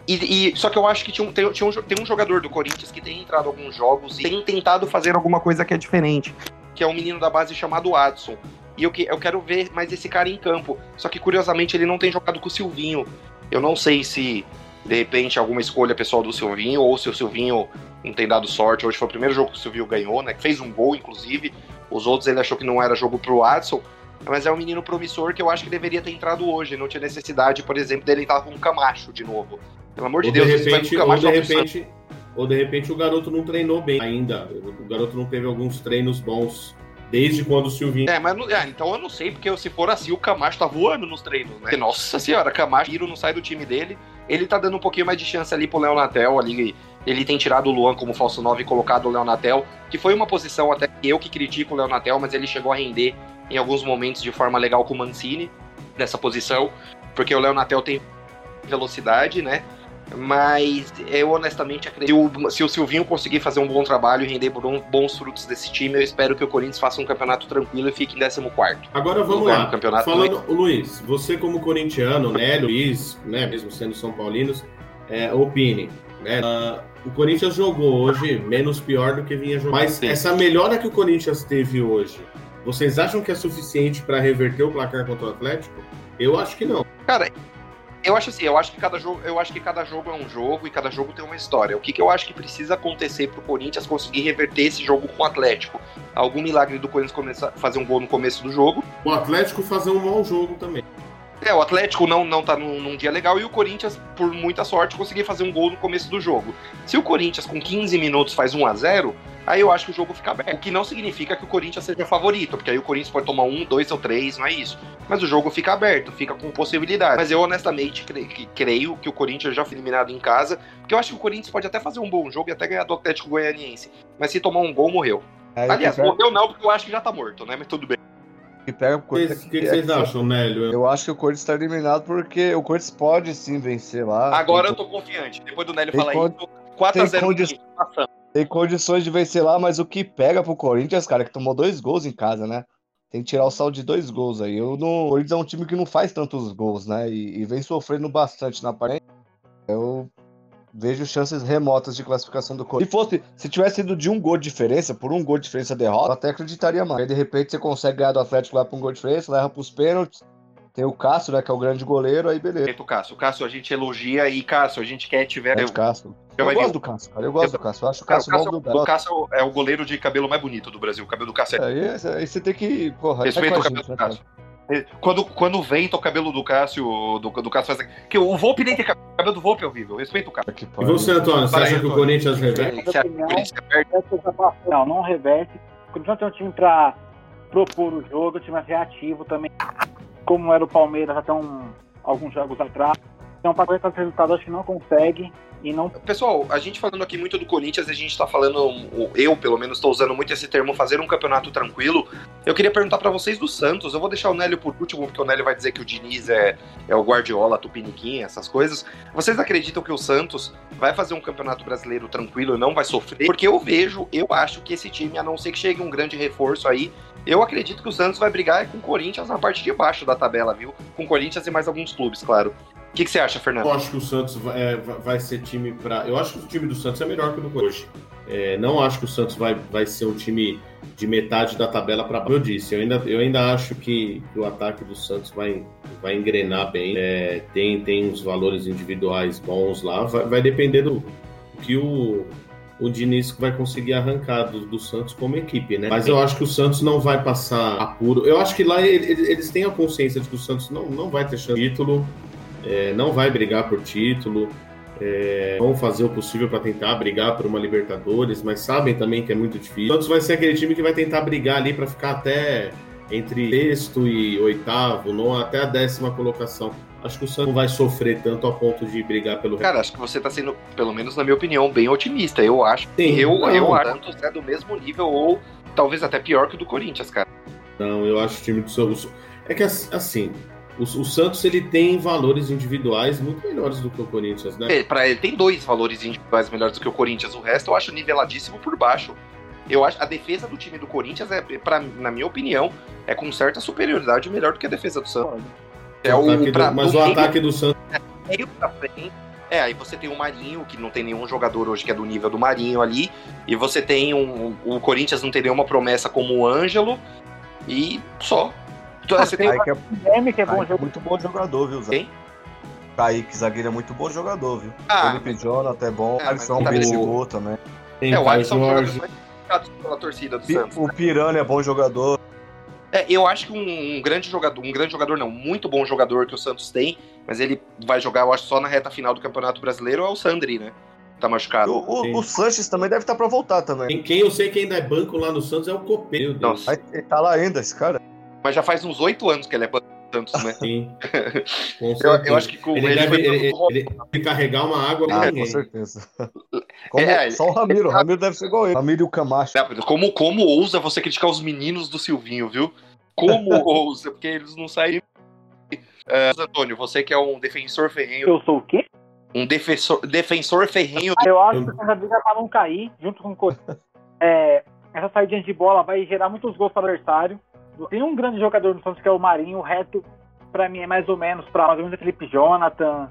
e, e, só que eu acho que tinha um, tem, tinha um, tem um jogador do Corinthians que tem entrado em alguns jogos e tem tentado fazer alguma coisa que é diferente, que é um menino da base chamado Adson. E eu, eu quero ver mais esse cara em campo. Só que, curiosamente, ele não tem jogado com o Silvinho. Eu não sei se, de repente, alguma escolha pessoal do Silvinho, ou se o Silvinho não tem dado sorte. Hoje foi o primeiro jogo que o Silvinho ganhou, né? Fez um gol, inclusive. Os outros ele achou que não era jogo pro Adson. Mas é um menino promissor que eu acho que deveria ter entrado hoje. Não tinha necessidade, por exemplo, dele estar com um Camacho de novo. Pelo amor de ou Deus, de repente, ou de repente, ou de repente o garoto não treinou bem ainda. O garoto não teve alguns treinos bons desde quando o Silvinho. É, mas é, então eu não sei, porque se for assim, o Camacho tá voando nos treinos, né? Nossa senhora, Camacho, Tiro não sai do time dele. Ele tá dando um pouquinho mais de chance ali pro Leonatel ali. Ele tem tirado o Luan como falso 9 e colocado o Leonatel, que foi uma posição até eu que critico o Leonatel, mas ele chegou a render em alguns momentos de forma legal com o Mancini nessa posição, porque o Leonatel tem velocidade, né? Mas eu honestamente acredito que se o Silvinho conseguir fazer um bom trabalho e render bons frutos desse time, eu espero que o Corinthians faça um campeonato tranquilo e fique em 14. Agora vamos lá. Campeonato Falando, Luiz, você como corintiano, né, Luiz, né, mesmo sendo São Paulinos, é, opine. Né? Uh, o Corinthians jogou hoje menos pior do que vinha jogando. Mas essa melhora que o Corinthians teve hoje, vocês acham que é suficiente para reverter o placar contra o Atlético? Eu acho que não. Cara, eu acho assim, eu acho que cada jogo, eu acho que cada jogo é um jogo e cada jogo tem uma história. O que, que eu acho que precisa acontecer pro Corinthians conseguir reverter esse jogo com o Atlético? Algum milagre do Corinthians começar fazer um gol no começo do jogo. O Atlético fazer um mau jogo também. É, o Atlético não, não tá num, num, dia legal e o Corinthians, por muita sorte, conseguir fazer um gol no começo do jogo. Se o Corinthians, com 15 minutos, faz 1 a 0 aí eu acho que o jogo fica aberto. O que não significa que o Corinthians seja favorito, porque aí o Corinthians pode tomar um, dois ou três, não é isso. Mas o jogo fica aberto, fica com possibilidade. Mas eu honestamente creio que o Corinthians já foi eliminado em casa, porque eu acho que o Corinthians pode até fazer um bom jogo e até ganhar do Atlético Goianiense. Mas se tomar um gol, morreu. Aí, Aliás, morreu não, porque eu acho que já tá morto, né? Mas tudo bem. Que pega o Corinthians. O que, que, vocês acham, Nélio? Eu acho que o Corinthians está eliminado porque o Corinthians pode sim vencer lá. Agora eu tô confiante. Depois do Nélio falar isso, 4x0 condi... Tem condições de vencer lá, mas o que pega pro Corinthians, cara, que tomou dois gols em casa, né? Tem que tirar o saldo de dois gols aí. Eu não... O Corinthians é um time que não faz tantos gols, né? E, e vem sofrendo bastante na parede. Eu vejo chances remotas de classificação do Corinthians. Se fosse, se tivesse sido de um gol de diferença, por um gol de diferença derrota, eu até acreditaria mais. Aí de repente você consegue ganhar do Atlético lá por um gol de diferença, leva pros pênaltis. Tem o Cássio, né, que é o grande goleiro, aí beleza. O Cássio. O Cássio a gente elogia e Cássio, a gente quer tiver. É o Cássio. Eu, eu gosto do Cássio, cara. Eu gosto eu... do Cássio. Eu acho o Cássio, Cássio, Cássio do... O Cássio é o goleiro de cabelo mais bonito do Brasil. O cabelo do Cássio é. Aí, aí você tem que. Porra, Respeita o cabelo do Cássio. Quando, quando venta o cabelo do Cássio, do, do Cássio faz. Que o Volpe nem tem cabelo, o cabelo do Volpe é horrível. Respeita o cara. E você, Antônio, você acha que o Corinthians reverte? Não, não reverte. O Corinthians tem um time pra propor o jogo, o time é reativo também. Como era o Palmeiras até um, alguns jogos atrás. Então, para aguentar esse resultado, acho que não consegue. E não... Pessoal, a gente falando aqui muito do Corinthians, a gente está falando, eu pelo menos estou usando muito esse termo, fazer um campeonato tranquilo. Eu queria perguntar para vocês do Santos. Eu vou deixar o Nélio por último, porque o Nélio vai dizer que o Diniz é, é o Guardiola, Tupiniquim, essas coisas. Vocês acreditam que o Santos vai fazer um campeonato brasileiro tranquilo e não vai sofrer? Porque eu vejo, eu acho que esse time, a não ser que chegue um grande reforço aí, eu acredito que o Santos vai brigar com o Corinthians na parte de baixo da tabela, viu? Com o Corinthians e mais alguns clubes, claro. O que, que, você acha, Fernando? Eu acho que o Santos vai, é, vai ser time para. Eu acho que o time do Santos é melhor que o do hoje. É, não acho que o Santos vai, vai ser um time de metade da tabela para baixo. Eu disse, eu ainda, eu ainda acho que, o ataque do Santos vai, vai engrenar bem. É, tem, tem uns valores individuais bons lá. Vai, vai depender do que o, o Diniz vai conseguir arrancar do, do, Santos como equipe, né? Mas eu acho que o Santos não vai passar apuro. Eu acho que lá eles têm a consciência de que o Santos não, não vai ter chance de título é, não vai brigar por título, é, vão fazer o possível para tentar brigar por uma Libertadores, mas sabem também que é muito difícil. O Santos vai ser aquele time que vai tentar brigar ali para ficar até entre sexto e oitavo, não até a décima colocação. Acho que o Santos não vai sofrer tanto a ponto de brigar pelo. Cara, acho que você está sendo, pelo menos na minha opinião, bem otimista. Eu acho. Sim, eu, não, eu acho que o Santos é do mesmo nível ou talvez até pior que o do Corinthians, cara. Não, eu acho o time do Santos. É que assim, o, o, Santos ele tem valores individuais muito melhores do que o Corinthians, né? É, para ele tem dois valores individuais melhores do que o Corinthians. O resto eu acho niveladíssimo por baixo. Eu acho a defesa do time do Corinthians é, pra, na minha opinião, é com certa superioridade melhor do que a defesa do Santos. É o, o pra, do, mas o meio, ataque do Santos. É, meio pra frente. É, aí você tem o Marinho, que não tem nenhum jogador hoje que é do nível do Marinho ali. E você tem um. O Corinthians não tem nenhuma promessa como o Ângelo. E só. Você tem Kaique é, que é bom é muito bom jogador, viu, Zé? Quem? Kaique, zagueiro é muito bom jogador, viu? Ah, Felipe mas... Jonathan é bom, é, Alisson tá gol também. Tem é, o Alisson Jorge. pela torcida do P Santos. O Piranha é bom jogador. É, eu acho que um, um, grande jogador, um grande jogador não, muito bom jogador que o Santos tem, mas ele vai jogar, eu acho, só na reta final do Campeonato Brasileiro é o Sandri, né? Tá machucado. O, o, o Sanches também deve estar tá pra voltar também. Quem, quem, eu sei que ainda é banco lá no Santos é o Copeiro. Nossa. Ele tá lá ainda, esse cara. Mas já faz uns oito anos que ele é Santos, né? Sim. eu, eu, acho que com ele, ele deve ele, ele, ele carregar uma água ah, com certeza. Como, é, só o Ramiro, o Ramiro deve ser igual ele. Ramiro e o Camacho. Como, como ousa você criticar os meninos do Silvinho, viu? Como ousa, porque eles não saíram. Uh, Antônio, você que é um defensor ferrenho. Eu sou o quê? Um defensor, defensor ferrenho. Ah, eu acho que essa briga pra não cair, junto com o é, essa saída de bola vai gerar muitos gols para o adversário. Tem um grande jogador no Santos que é o Marinho, o resto, para mim, é mais ou menos para mais ou menos o Felipe Jonathan.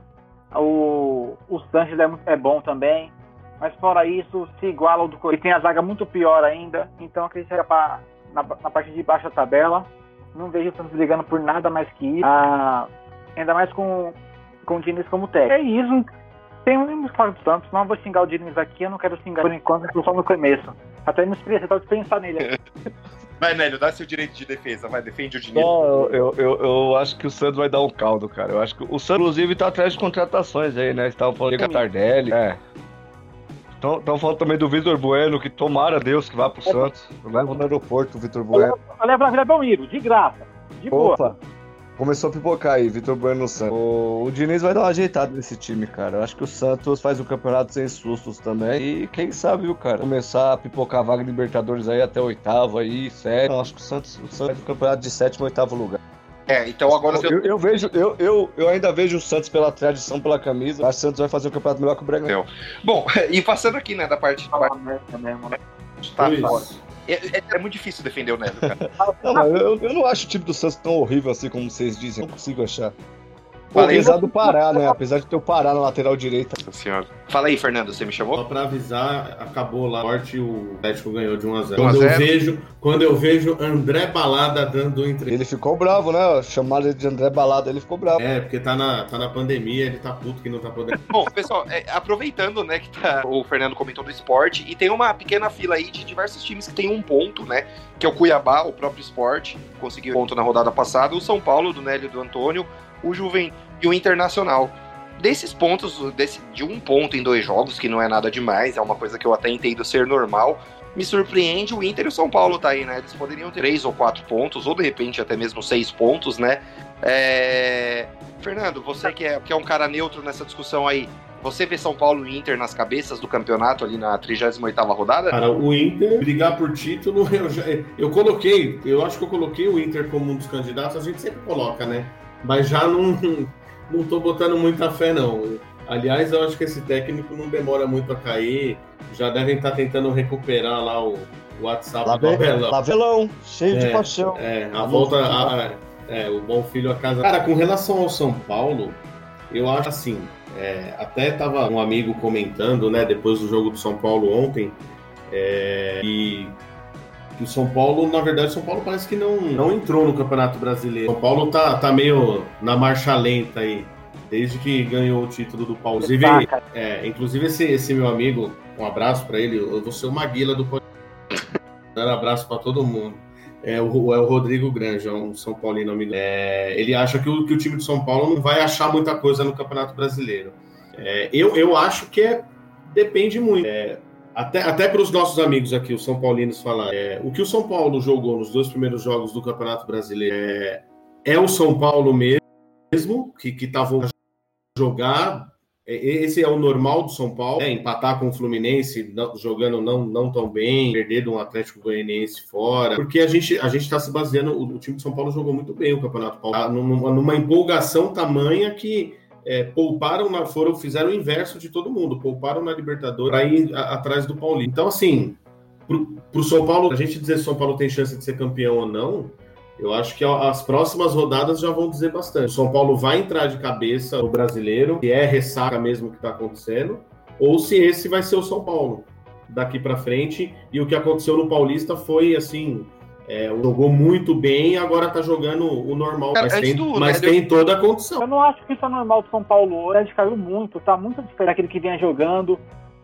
O, o Sanches é, é bom também. Mas fora isso, se iguala ao do Corinthians. Tem a zaga muito pior ainda. Então acredito que na, na parte de baixo da tabela. Não vejo o Santos brigando por nada mais que isso. Ah, ainda mais com, com o Diniz como técnico. É isso. Tem um falar do Santos. Não vou xingar o Diniz aqui. Eu não quero xingar por enquanto. Só no começo. Até me expressei, de pensar nele. Vai, Nélio, dá seu direito de defesa, vai, defende o dinheiro. Não, eu, eu, eu, acho que o Santos vai dar um caldo, cara. Eu acho que o Santos, inclusive, tá atrás de contratações aí, né? Estavam falando de Tardelli. É. Estão falando também do Vitor Bueno, que tomara Deus que vá pro Santos. Leva no aeroporto o Vitor Bueno. Leva na Vila Belmiro, de graça. De Opa. boa. Começou a pipocar aí, Vitor Bueno no Santos. O, o Diniz vai dar uma ajeitada nesse time, cara. Eu acho que o Santos faz o campeonato sem sustos também. E quem sabe, viu, cara? Começar a pipocar a vaga de Libertadores aí até oitavo aí, sério. Eu acho que o Santos, o Santos faz o campeonato de sétimo oitavo lugar. É, então agora eu, eu, vejo, eu, eu, eu ainda vejo o Santos pela tradição, pela camisa. Acho que o Santos vai fazer o campeonato melhor que o Bragantino. Bom, e passando aqui, né, da parte. Da parte... Mesmo, né? Tá fora. É, é, é, muito difícil defender o Nélio, cara. não, eu, eu, não acho o time do Santos tão horrível assim como vocês dizem. Não consigo achar. Apesar do Pará, né? Apesar de ter o Pará na lateral direita. Nossa senhora. Fala aí, Fernando, você me chamou? Só pra avisar, acabou lá. Forte, o Atlético ganhou de 1x0. Quando, eu vejo, quando eu vejo André Balada dando entrevista. Ele ficou bravo, né? Chamaram ele de André Balada, ele ficou bravo. É, porque tá na, tá na pandemia, ele tá puto que não tá podendo. Bom, pessoal, é, aproveitando, né, que tá, o Fernando comentou do esporte, e tem uma pequena fila aí de diversos times que tem um ponto, né? Que é o Cuiabá, o próprio esporte, conseguiu ponto na rodada passada, o São Paulo, do Nélio e do Antônio, o Juventude e o Internacional. Desses pontos, desse, de um ponto em dois jogos, que não é nada demais, é uma coisa que eu até entendo ser normal, me surpreende o Inter e o São Paulo tá aí, né? Eles poderiam ter três ou quatro pontos, ou de repente até mesmo seis pontos, né? É... Fernando, você que é, que é um cara neutro nessa discussão aí, você vê São Paulo e Inter nas cabeças do campeonato ali na 38ª rodada? Cara, o Inter brigar por título, eu, já, eu coloquei, eu acho que eu coloquei o Inter como um dos candidatos, a gente sempre coloca, né? Mas já não não tô botando muita fé, não. Aliás, eu acho que esse técnico não demora muito a cair. Já devem estar tá tentando recuperar lá o, o WhatsApp Lave, do Abelão. Lavelão, cheio é, de paixão. É, a volta. A, é, o bom filho a casa. Cara, com relação ao São Paulo, eu acho assim. É, até tava um amigo comentando, né, depois do jogo do São Paulo ontem, é, e que o São Paulo, na verdade, o São Paulo parece que não, não entrou no Campeonato Brasileiro. São Paulo tá, tá meio na marcha lenta aí, desde que ganhou o título do Paulo. Inclusive, é, inclusive esse, esse meu amigo, um abraço para ele, eu vou ser o Maguila do Um abraço para todo mundo. É o, é o Rodrigo Granja, um São Paulino amigo. É, ele acha que o, que o time de São Paulo não vai achar muita coisa no Campeonato Brasileiro. É, eu, eu acho que é, depende muito. É, até, até para os nossos amigos aqui, os São Paulinos, falar. É, o que o São Paulo jogou nos dois primeiros jogos do Campeonato Brasileiro é, é o São Paulo mesmo, que estava a jogar esse é o normal do São Paulo, né? empatar com o Fluminense não, jogando não, não tão bem, perder de um Atlético Goianiense fora, porque a gente a está se baseando, o, o, time de São Paulo jogou muito bem o Campeonato Paulista, numa, numa empolgação tamanha que é, pouparam, na, foram, fizeram o inverso de todo mundo, pouparam na Libertadores para ir a, atrás do Paulista. Então, assim, para o São Paulo, a gente dizer se São Paulo tem chance de ser campeão ou não, eu acho que as próximas rodadas já vão dizer bastante. O São Paulo vai entrar de cabeça no brasileiro, que é ressaca mesmo que está acontecendo, ou se esse vai ser o São Paulo daqui para frente. E o que aconteceu no Paulista foi assim. É, jogou muito bem e agora tá jogando o normal. Cara, mas tem, do, mas né, tem toda a condição. Eu não acho que isso é normal do São Paulo hoje. Caiu muito, tá muito diferente daquele que vinha jogando.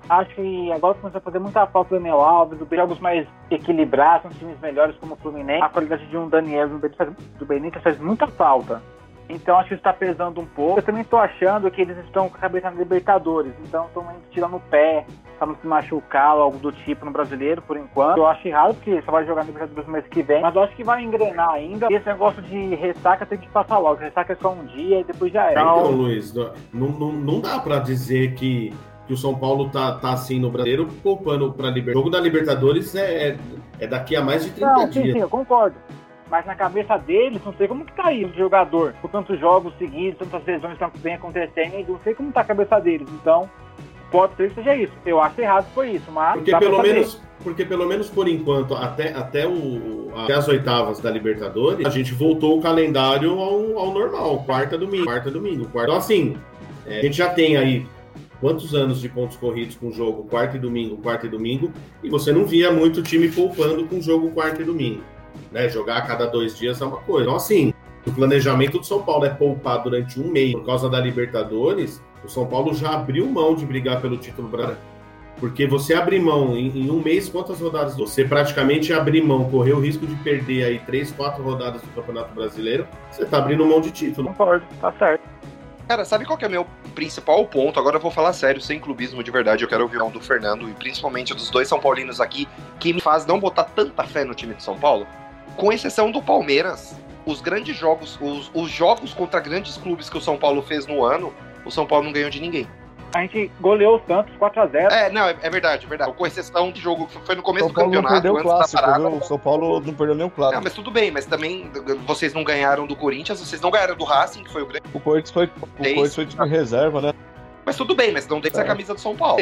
Acho que agora começa a fazer muita falta do Daniel Alves, do jogos mais equilibrados, com times melhores como o Fluminense. A qualidade de um Daniel do Benítez faz muita falta. Então acho que isso está pesando um pouco. Eu também estou achando que eles estão com a cabeça na Libertadores. Então estão tirando o pé para se machucar ou algo do tipo no brasileiro, por enquanto. Eu acho errado porque só vai jogar no Libertadores no mês que vem. Mas eu acho que vai engrenar ainda. E esse negócio de ressaca tem que passar logo. Ressaca é só um dia e depois já é. Então, então Luiz, não, não, não dá para dizer que que o São Paulo tá, tá assim no brasileiro, poupando para Libertadores. O jogo da Libertadores é, é, é, daqui a mais de 30 não, dias. Sim, sim, eu concordo. Mas na cabeça deles, não sei como que tá aí o jogador. Com tantos jogos seguidos, tantas lesões que vem acontecendo, não sei como tá a cabeça deles. Então, pode ser que seja isso. Eu acho errado foi isso, mas. Porque pelo menos. Porque pelo menos por enquanto, até, até, o, até as oitavas da Libertadores, a gente voltou o calendário ao, ao normal, quarta domingo, quarta domingo. Quarta. Então, assim, é, a gente já tem aí quantos anos de pontos corridos com jogo quarta e domingo, quarta e domingo, e você não via muito time poupando com jogo quarta e domingo. Né? Jogar a cada dois dias é uma coisa. Então, assim, o planejamento do São Paulo é poupar durante um mês por causa da Libertadores. O São Paulo já abriu mão de brigar pelo título brasileiro. Porque você abrir mão em, em, um mês, quantas rodadas? Você praticamente abrir mão, correr o risco de perder aí três, quatro rodadas do Campeonato Brasileiro, você tá abrindo mão de título. Concordo, tá certo. Cara, sabe qual que é o meu principal ponto? Agora eu vou falar sério, sem clubismo de verdade. Eu quero ouvir um do Fernando e principalmente dos dois São Paulinos aqui, que me faz não botar tanta fé no time de São Paulo. Com exceção do Palmeiras, os grandes jogos, os, os jogos contra grandes clubes que o São Paulo fez no ano, o São Paulo não ganhou de ninguém a gente goleou o Santos 4x0. É, não, é, é, verdade, é verdade. Com exceção de jogo que foi no começo São Paulo do campeonato. Não perdeu o clássico, parada, o São Paulo não perdeu o clássico. Não, mas tudo bem, mas também vocês não ganharam do Corinthians, vocês não ganharam do Racing, que foi o grande. O Corinthians foi, o Corinthians foi time reserva, né? Mas tudo bem, mas não deixa é. a camisa do São Paulo.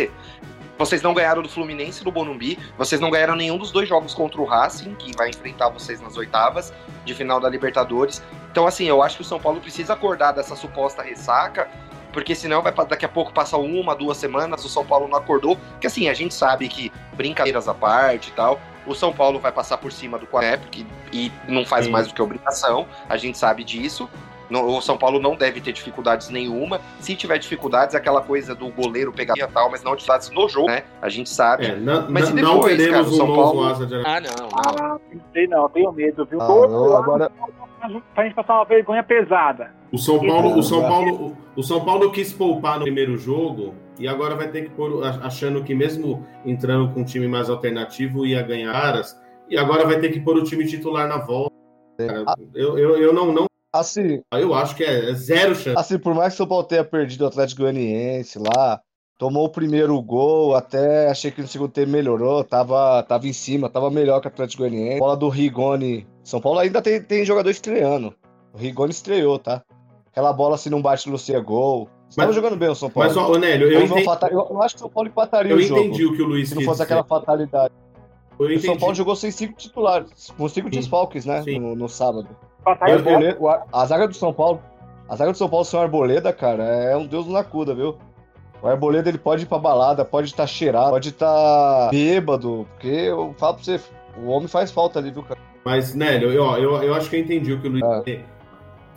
Vocês não ganharam do Fluminense do Bonumbi, vocês não ganharam nenhum dos dois jogos contra o Racing, que vai enfrentar vocês nas oitavas de final da Libertadores. Então, assim, eu acho que o São Paulo precisa acordar dessa suposta ressaca porque senão vai daqui a pouco passar uma, duas semanas, o São Paulo não acordou, que assim, a gente sabe que brincadeiras à parte e tal, o São Paulo vai passar por cima do Quané, porque e não faz Sim. mais do que obrigação, a gente sabe disso. O São Paulo não deve ter dificuldades nenhuma. Se tiver dificuldades, aquela coisa do goleiro pegar e tal, mas não dificuldades no jogo, né? A gente sabe. É, não, mas depois, não teremos cara, o São Paulo... asa de... Ah, não. não. Ah, não sei não, tenho medo, viu? Ah, não, agora... Pra gente passar uma vergonha pesada. O São Paulo, o São Paulo, o São Paulo quis poupar no primeiro jogo e agora vai ter que pôr, achando que mesmo entrando com um time mais alternativo ia ganhar aras, e agora vai ter que pôr o time titular na volta. Eu, eu, eu não, não. Assim, eu acho que é, zero chance. Assim, por mais que o São Paulo tenha perdido o Atlético Goianiense lá, tomou o primeiro gol, até achei que no segundo tempo melhorou, tava, tava em cima, tava melhor que o Atlético Goianiense. Bola do Rigoni. São Paulo ainda tem, tem jogador estreando. O Rigoni estreou, tá? Aquela bola se não bate Lucia é gol. Estava jogando bem o São Paulo. Mas, ó, Nélio, eu, entendi... fatal... eu acho que o São Paulo empataria eu o jogo. Eu entendi o que o Luiz Se não fosse aquela fatalidade. O São Paulo jogou sem cinco titulares, com cinco desfalques, né? No, no, sábado. Arboleda, a zaga do São Paulo. A zaga do São Paulo sem o Arboleda, cara, é um deus na cuda, viu? O Arboleda ele pode ir pra balada, pode estar tá cheirado, pode estar tá bêbado, porque eu falo pra você, o homem faz falta ali, viu, cara? Mas, Nélio, eu, eu, eu acho que eu entendi o que o Luiz. Ah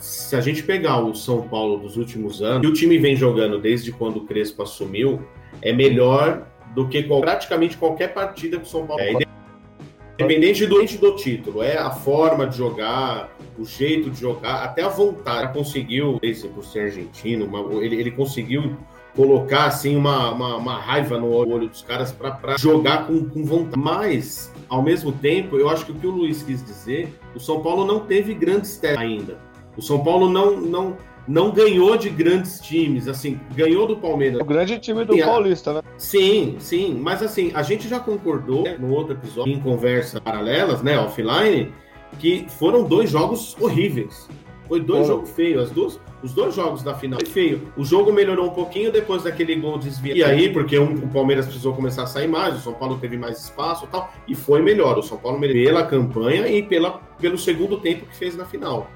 se a gente pegar o São Paulo dos últimos anos, e o time vem jogando desde quando o Crespo assumiu, é melhor do que praticamente qualquer partida que o São Paulo é. Independente do, do título, é a forma de jogar, o jeito de jogar, até a vontade. Conseguiu, esse por ser argentino, uma, ele, ele conseguiu colocar assim uma, uma, uma, raiva no olho dos caras para jogar com, com vontade. Mas, ao mesmo tempo, eu acho que o que o Luiz quis dizer, o São Paulo não teve grandes testes ainda. O São Paulo não, não, não ganhou de grandes times, assim, ganhou do Palmeiras. O grande time do Sim, a- Paulista, né? Sim, sim, mas assim, a gente já concordou né, no outro episódio, em conversa paralelas, né, offline, que foram dois jogos horríveis. Foi dois Foram. jogos feios, as duas, os dois jogos da final foi feio. O jogo melhorou um pouquinho depois daquele gol desviado. E aí, porque um- o Palmeiras precisou começar a sair mais, o São Paulo teve mais espaço e tal, e foi melhor. O São Paulo melhorou pela campanha e pela, pelo segundo tempo que fez na final.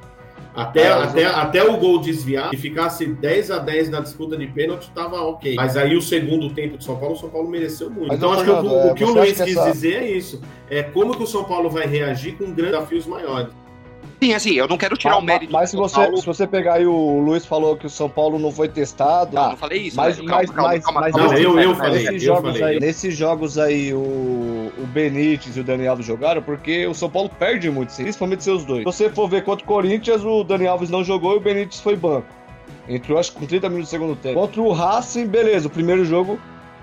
Até, É, até, até o gol desviar, se ficasse 10 a 10 na disputa de pênalti, tava ok. Mas aí o segundo tempo de São Paulo, o São Paulo mereceu muito. Mas, então acho que o, Fernando, o que é, o Luiz quis essa- dizer é isso. É como que o São Paulo vai reagir com grandes desafios maiores. Sim, assim, eu não quero tirar o Mas- mérito Mas do se São você, Paulo. se você pegar aí, o Luiz falou que o São Paulo não foi testado. Não, ah, não falei isso. mas, velho. mas, mas, mas Não, nesses- eu- eu nesses falei, eu jogos falei. Aí, nesses jogos aí, o, o Benítez e o Dani Alves jogaram porque o São Paulo perde muito, principalmente seus dois. Se você for ver contra o Corinthians, o Dani Alves não jogou e o Benítez foi banco. Entrou, acho que com 30 minutos do segundo tempo. Contra o Racing, beleza, o primeiro jogo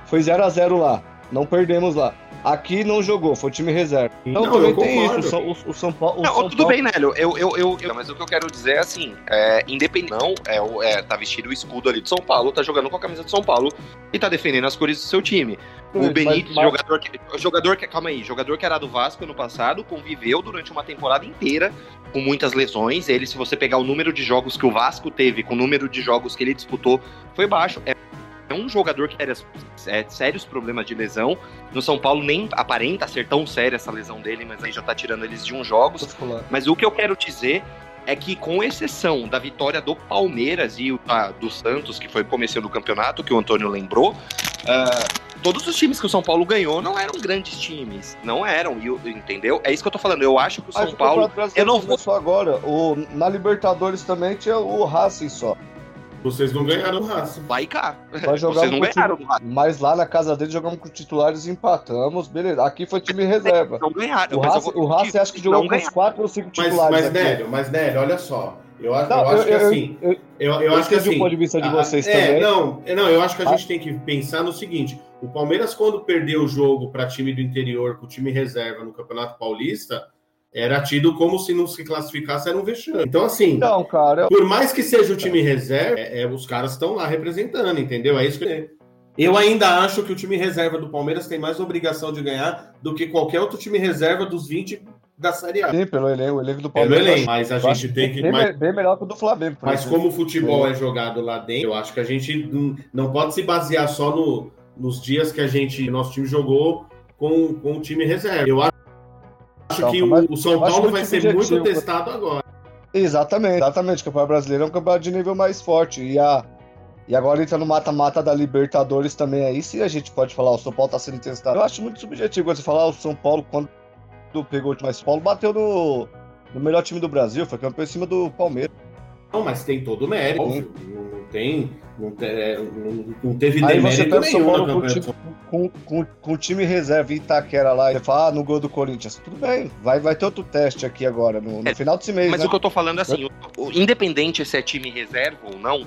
foi 0 a 0 lá. Não perdemos lá. Aqui não jogou, foi time reserva. Então Não, também eu tem isso. O, São- o- o São Paulo. o Não, São tudo Paulo- bem, Nélio. Eu, eu, eu, eu- mas o que eu quero dizer é assim: é, independente. Não, é, o- é, tá vestido o escudo ali de São Paulo, tá jogando com a camisa de São Paulo e tá defendendo as cores do seu time. O Benítez, mas- jogador que. Jogador que. Calma aí, jogador que era do Vasco ano passado, conviveu durante uma temporada inteira com muitas lesões. Ele, se você pegar o número de jogos que o Vasco teve com o número de jogos que ele disputou, foi baixo. É um jogador que era é, sérios problemas de lesão. No São Paulo nem aparenta ser tão séria essa lesão dele, mas aí já tá tirando eles de uns jogos. Mas o que eu quero dizer é que, com exceção da vitória do Palmeiras e ah, do Santos, que foi começando o campeonato, que o Antônio lembrou, ah, todos os times que o São Paulo ganhou não eram grandes times. Não eram, eu- entendeu? É isso que eu tô falando. Eu acho que o São o Paulo. Eu não vou- começou agora. O, na Libertadores também tinha o Racing só. Vocês não ganharam o Racing. Vai cá. Vai jogar Vocês não com o ganharam. time- Mas lá na casa dele jogamos com titulares e empatamos. Beleza. Aqui foi time reserva. Não ganharam. O mas vou o repetir, acho que jogou com uns ganharam. 4 ou 5 Mas, titulares. mas aqui. Nélio, mas Nélio, olha só. Eu, acho- Não, eu acho que assim. eu- Eu, eu eu acho que assim. ponto de vista de vocês é, também. Não, não, eu acho que a Ah. gente tem que pensar no seguinte: o Palmeiras, quando perdeu o jogo para time do interior com o time reserva no Campeonato Paulista, era tido como se não se classificasse era um vexame. Então, assim, Não, cara. eu- por mais que seja o time reserva, é, é, os caras estão lá representando, entendeu? É isso que eu ainda acho que o time reserva do Palmeiras tem mais obrigação de ganhar do que qualquer outro time reserva dos 20 da Série A. Sim, pelo elenco, o elenco do Pelo Palmeiras. elenco, mas a gente tem que. bem, mas- bem melhor que o do Flamengo. mas exemplo. como o futebol é jogado lá dentro, eu acho que a gente não, não pode se basear só no- nos dias que a gente, nosso time jogou com, com o time reserva. Eu acho Não, que mas o, o São acho Paulo vai ser subjetivo. muito testado agora. Exatamente, exatamente. O Campeonato Brasileiro é um campeonato de nível mais forte. E, a, e agora entra no mata-mata da Libertadores também aí, se a gente pode falar, o São Paulo tá sendo testado. Eu acho muito subjetivo quando você falar, o São Paulo, quando pegou o time mais São Paulo, bateu no, no melhor time do Brasil, foi campeão em cima do Palmeiras. Não, mas tem todo o mérito. Não, tem. Não, te- é, não- não teve demérito nenhum Paulo na com, o campanha. time, com, com, com o time reserva em Itaquera lá, e você fala, ah, no gol do Corinthians. Tudo bem, vai, vai ter outro teste aqui agora, no, no É, final desse mês, Mas né? o que eu tô falando é assim, o- o- independente se é time reserva ou não,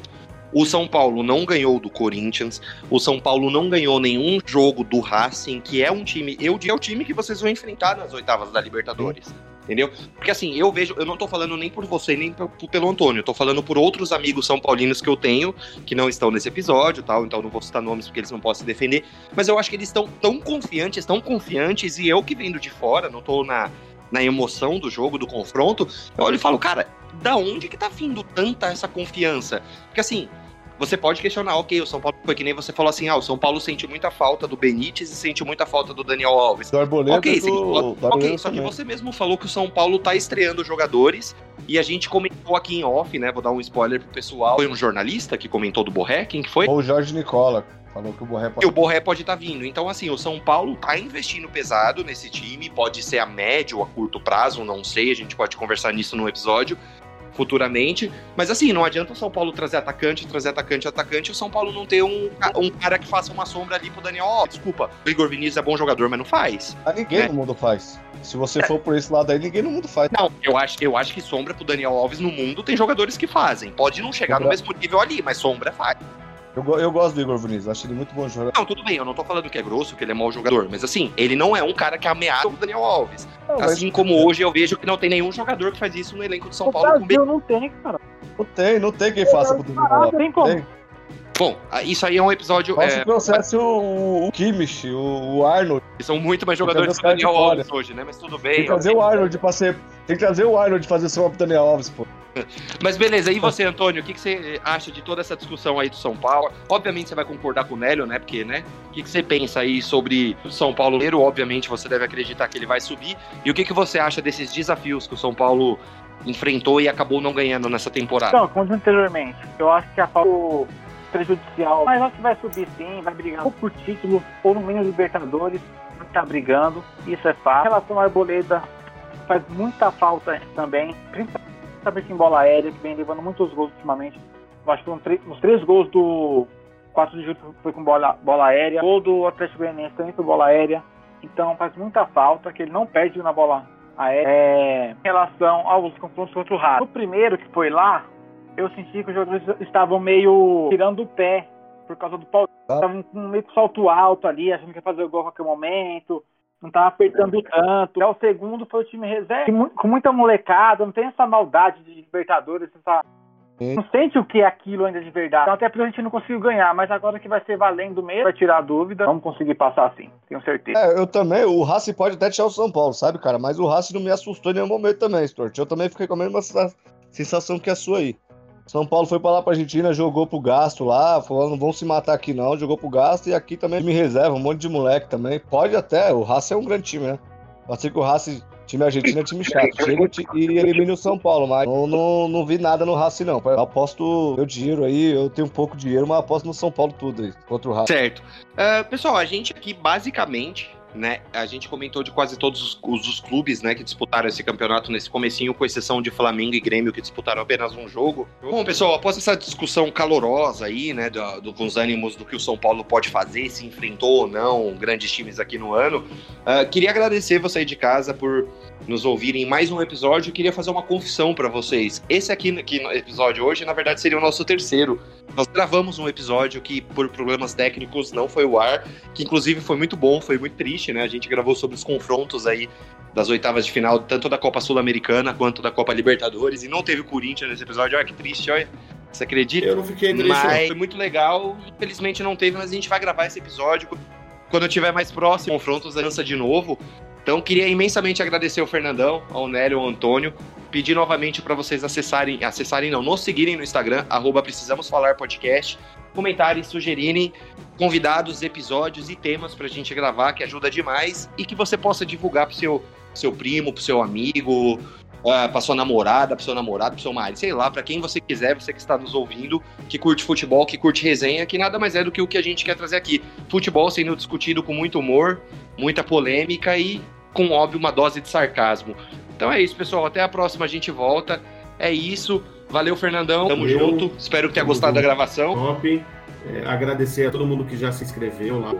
o São Paulo não ganhou do Corinthians, o São Paulo não ganhou nenhum jogo do Racing, que é um time, eu digo, é o time que vocês vão enfrentar nas oitavas da Libertadores. Entendeu? Porque assim, eu vejo, eu não tô falando nem por você, nem pelo Antônio, eu tô falando por outros amigos são paulinos que eu tenho, que não estão nesse episódio, tal, então não vou citar nomes porque eles não podem se defender, mas eu acho que eles estão tão confiantes, tão confiantes, e eu que vendo de fora, não tô na, na emoção do jogo, do confronto, eu olho e falo, cara, da onde que tá vindo tanta essa confiança? Porque assim, você pode questionar, ok, o São Paulo foi que nem você falou assim, ah, o São Paulo sente muita falta do Benítez e sente muita falta do Daniel Alves. Do Arboleda Ok, e do, do ok, Arboleda só que você mesmo falou que o São Paulo tá estreando jogadores e a gente comentou aqui em off, né? Vou dar um spoiler pro pessoal. Foi um jornalista que comentou do Borré, quem que foi? Ou o Jorge Nicola, falou que o Borré que o Borré pode estar vindo. Então, assim, o São Paulo tá investindo pesado nesse time, pode ser a médio ou a curto prazo, não sei, a gente pode conversar nisso no episódio futuramente. Mas assim, não adianta o São Paulo trazer atacante, trazer atacante, atacante, e o São Paulo não ter um, um cara que faça uma sombra ali pro Daniel Alves. Desculpa, o Igor Vinícius é bom jogador, mas não faz. Ah, ninguém É. no mundo faz. Se você for por esse lado aí, ninguém no mundo faz. Não, eu acho, eu acho que sombra pro Daniel Alves no mundo tem jogadores que fazem. Pode não chegar no Sombra- mesmo nível ali, mas sombra faz. Eu, eu gosto do Igor Vinícius, acho ele muito bom jogador. Não, tudo bem, eu não tô falando que é grosso, que ele é mau jogador, mas assim, ele não é um cara que ameaça o Daniel Alves. Não, mas- Assim como hoje eu vejo que não tem nenhum jogador que faz isso no elenco de São O Paulo com Brasil não tem, cara. Não tem, não tem quem faça pro Daniel Não Alves. tem como. Tem. Bom, ah, isso aí é um episódio. Só se É, trouxesse o, o Kimmich, o, o Arnold. são muito mais jogadores que o Daniel Alves hoje, né? Mas tudo Tem bem. que trazer o Arnold pra ser. Tem que trazer o Arnold fazer som pro Daniel Alves, pô. Mas beleza, e você, Antônio, o que, que você acha de toda essa discussão aí do São Paulo? Obviamente você vai concordar com o Nélio, né? Porque, né? O que, que você pensa aí sobre o São Paulo? Obviamente, você deve acreditar que ele vai subir. E o que, que você acha desses desafios que o São Paulo enfrentou e acabou não ganhando nessa temporada? Então, como disse anteriormente, eu acho que a falta prejudicial, mas acho que vai subir sim, vai brigar ou por título ou no meio Libertadores, estar brigando, isso é fato. Em relação à Arboleda, faz muita falta também, principalmente em bola aérea, que vem levando muitos gols ultimamente. Eu acho que foram os três gols do 4 de julho foi com bola, bola aérea, gol do Atlético Goianiense também foi bola aérea, então faz muita falta que ele não perde na bola aérea. É, em relação aos confrontos contra o Racing. O primeiro que foi lá, eu senti que os jogadores estavam meio tirando o pé por causa do Paulo. Tá. Estavam com meio com salto alto ali, achando que ia fazer o gol a qualquer momento. Não tava apertando tanto. Já o segundo foi o time reserva, com muita molecada, não tem essa maldade de Libertadores, essa... Sim. não sente o que é aquilo ainda de verdade. Então, até porque a gente não conseguiu ganhar, mas agora que vai ser valendo mesmo, vai tirar a dúvida, vamos conseguir passar sim, tenho certeza. É, eu também, o Racing pode até tirar o São Paulo, sabe, cara? Mas o Racing não me assustou em nenhum momento também, Stort. Eu também fiquei com a mesma sensa- sensação que a sua aí. São Paulo foi pra lá pra Argentina, jogou pro gasto lá, falou, não vão se matar aqui não, jogou pro gasto e aqui também me reserva, um monte de moleque também. Pode até, o Racing é um grande time, né? Pode ser que o Racing, time argentino é time chato, chega e elimina o São Paulo, mas não, não, não vi nada no Racing não. Eu aposto meu dinheiro aí, eu tenho um pouco de dinheiro, mas aposto no São Paulo tudo aí, contra o Racing. Certo. Ah, pessoal, a gente aqui basicamente, né, a gente comentou de quase todos os, os- os clubes, né, que disputaram esse campeonato nesse comecinho, com exceção de Flamengo e Grêmio, que disputaram apenas um jogo. Bom, pessoal, após essa discussão calorosa aí, né, do, do- com os ânimos do que o São Paulo pode fazer, se enfrentou ou não grandes times aqui no ano, ah, queria agradecer você aí de casa por nos ouvirem em mais um episódio. Queria fazer uma confissão pra vocês. Esse aqui, aqui no episódio hoje, na verdade, seria o nosso terceiro. Nós gravamos um episódio que, por problemas técnicos, não foi o ar, que inclusive foi muito bom, foi muito triste, né? A gente gravou sobre os confrontos aí das oitavas de final, tanto da Copa Sul-Americana quanto da Copa Libertadores, e não teve o Corinthians nesse episódio. Olha que triste, olha. Você acredita? Eu não fiquei triste. Mas foi muito legal. Infelizmente não teve, mas a gente vai gravar esse episódio. Quando eu estiver mais próximo, confrontos lança de novo. Então queria imensamente agradecer ao Fernandão, ao Nélio, ao Antônio. Pedir novamente para vocês acessarem, acessarem não, nos seguirem no Instagram, arroba Precisamos Falar Podcast, comentarem, sugerirem convidados, episódios e temas pra gente gravar, que ajuda demais, e que você possa divulgar pro seu, seu primo, pro seu amigo, ah, pra sua namorada, pro seu namorado, pro seu marido, sei lá, pra quem você quiser, você que está nos ouvindo, que curte futebol, que curte resenha, que nada mais é do que o que a gente quer trazer aqui. Futebol sendo discutido com muito humor, muita polêmica e com, óbvio, uma dose de sarcasmo. Então é isso, pessoal. Até a próxima, a gente volta. É isso. Valeu, Fernandão. Tamo Valeu. junto. Espero que tenha gostado da gravação. Top. É, agradecer a todo mundo que já se inscreveu lá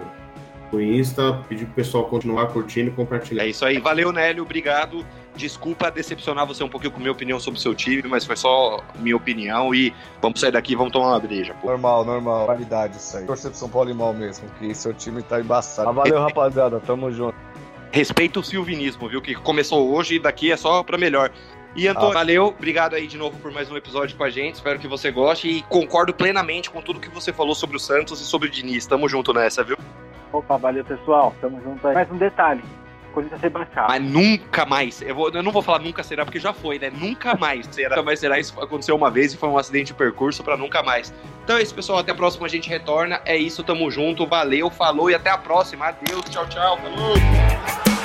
no Insta, pedir pro pessoal continuar curtindo e compartilhar. É isso aí. Valeu, Nélio. Obrigado. Desculpa decepcionar você um pouquinho com minha opinião sobre o seu time, mas foi só minha opinião e vamos sair daqui e vamos tomar uma breja. Pô. Normal, normal. Qualidade isso aí. Torcer pro São Paulo e mal mesmo, que seu time tá embaçado. Mas valeu, rapaziada. Tamo junto. Respeita o silvinismo, viu? Que começou hoje e daqui é só pra melhor. E Antônio, Ah. valeu, obrigado aí de novo por mais um episódio com a gente. Espero que você goste e concordo plenamente com tudo que você falou sobre o Santos e sobre o Diniz. Tamo junto nessa, viu? Opa, valeu pessoal, tamo junto aí. Mais um detalhe, Ser baixado. Mas nunca mais. Eu, vou- eu não vou falar nunca será, porque já foi, né? Nunca mais será. Mais será. Isso aconteceu uma vez e foi um acidente de percurso pra nunca mais. Então é isso, pessoal. Até a próxima, a gente retorna. É isso, tamo junto. Valeu, falou e até a próxima. Adeus, tchau, tchau. Falou!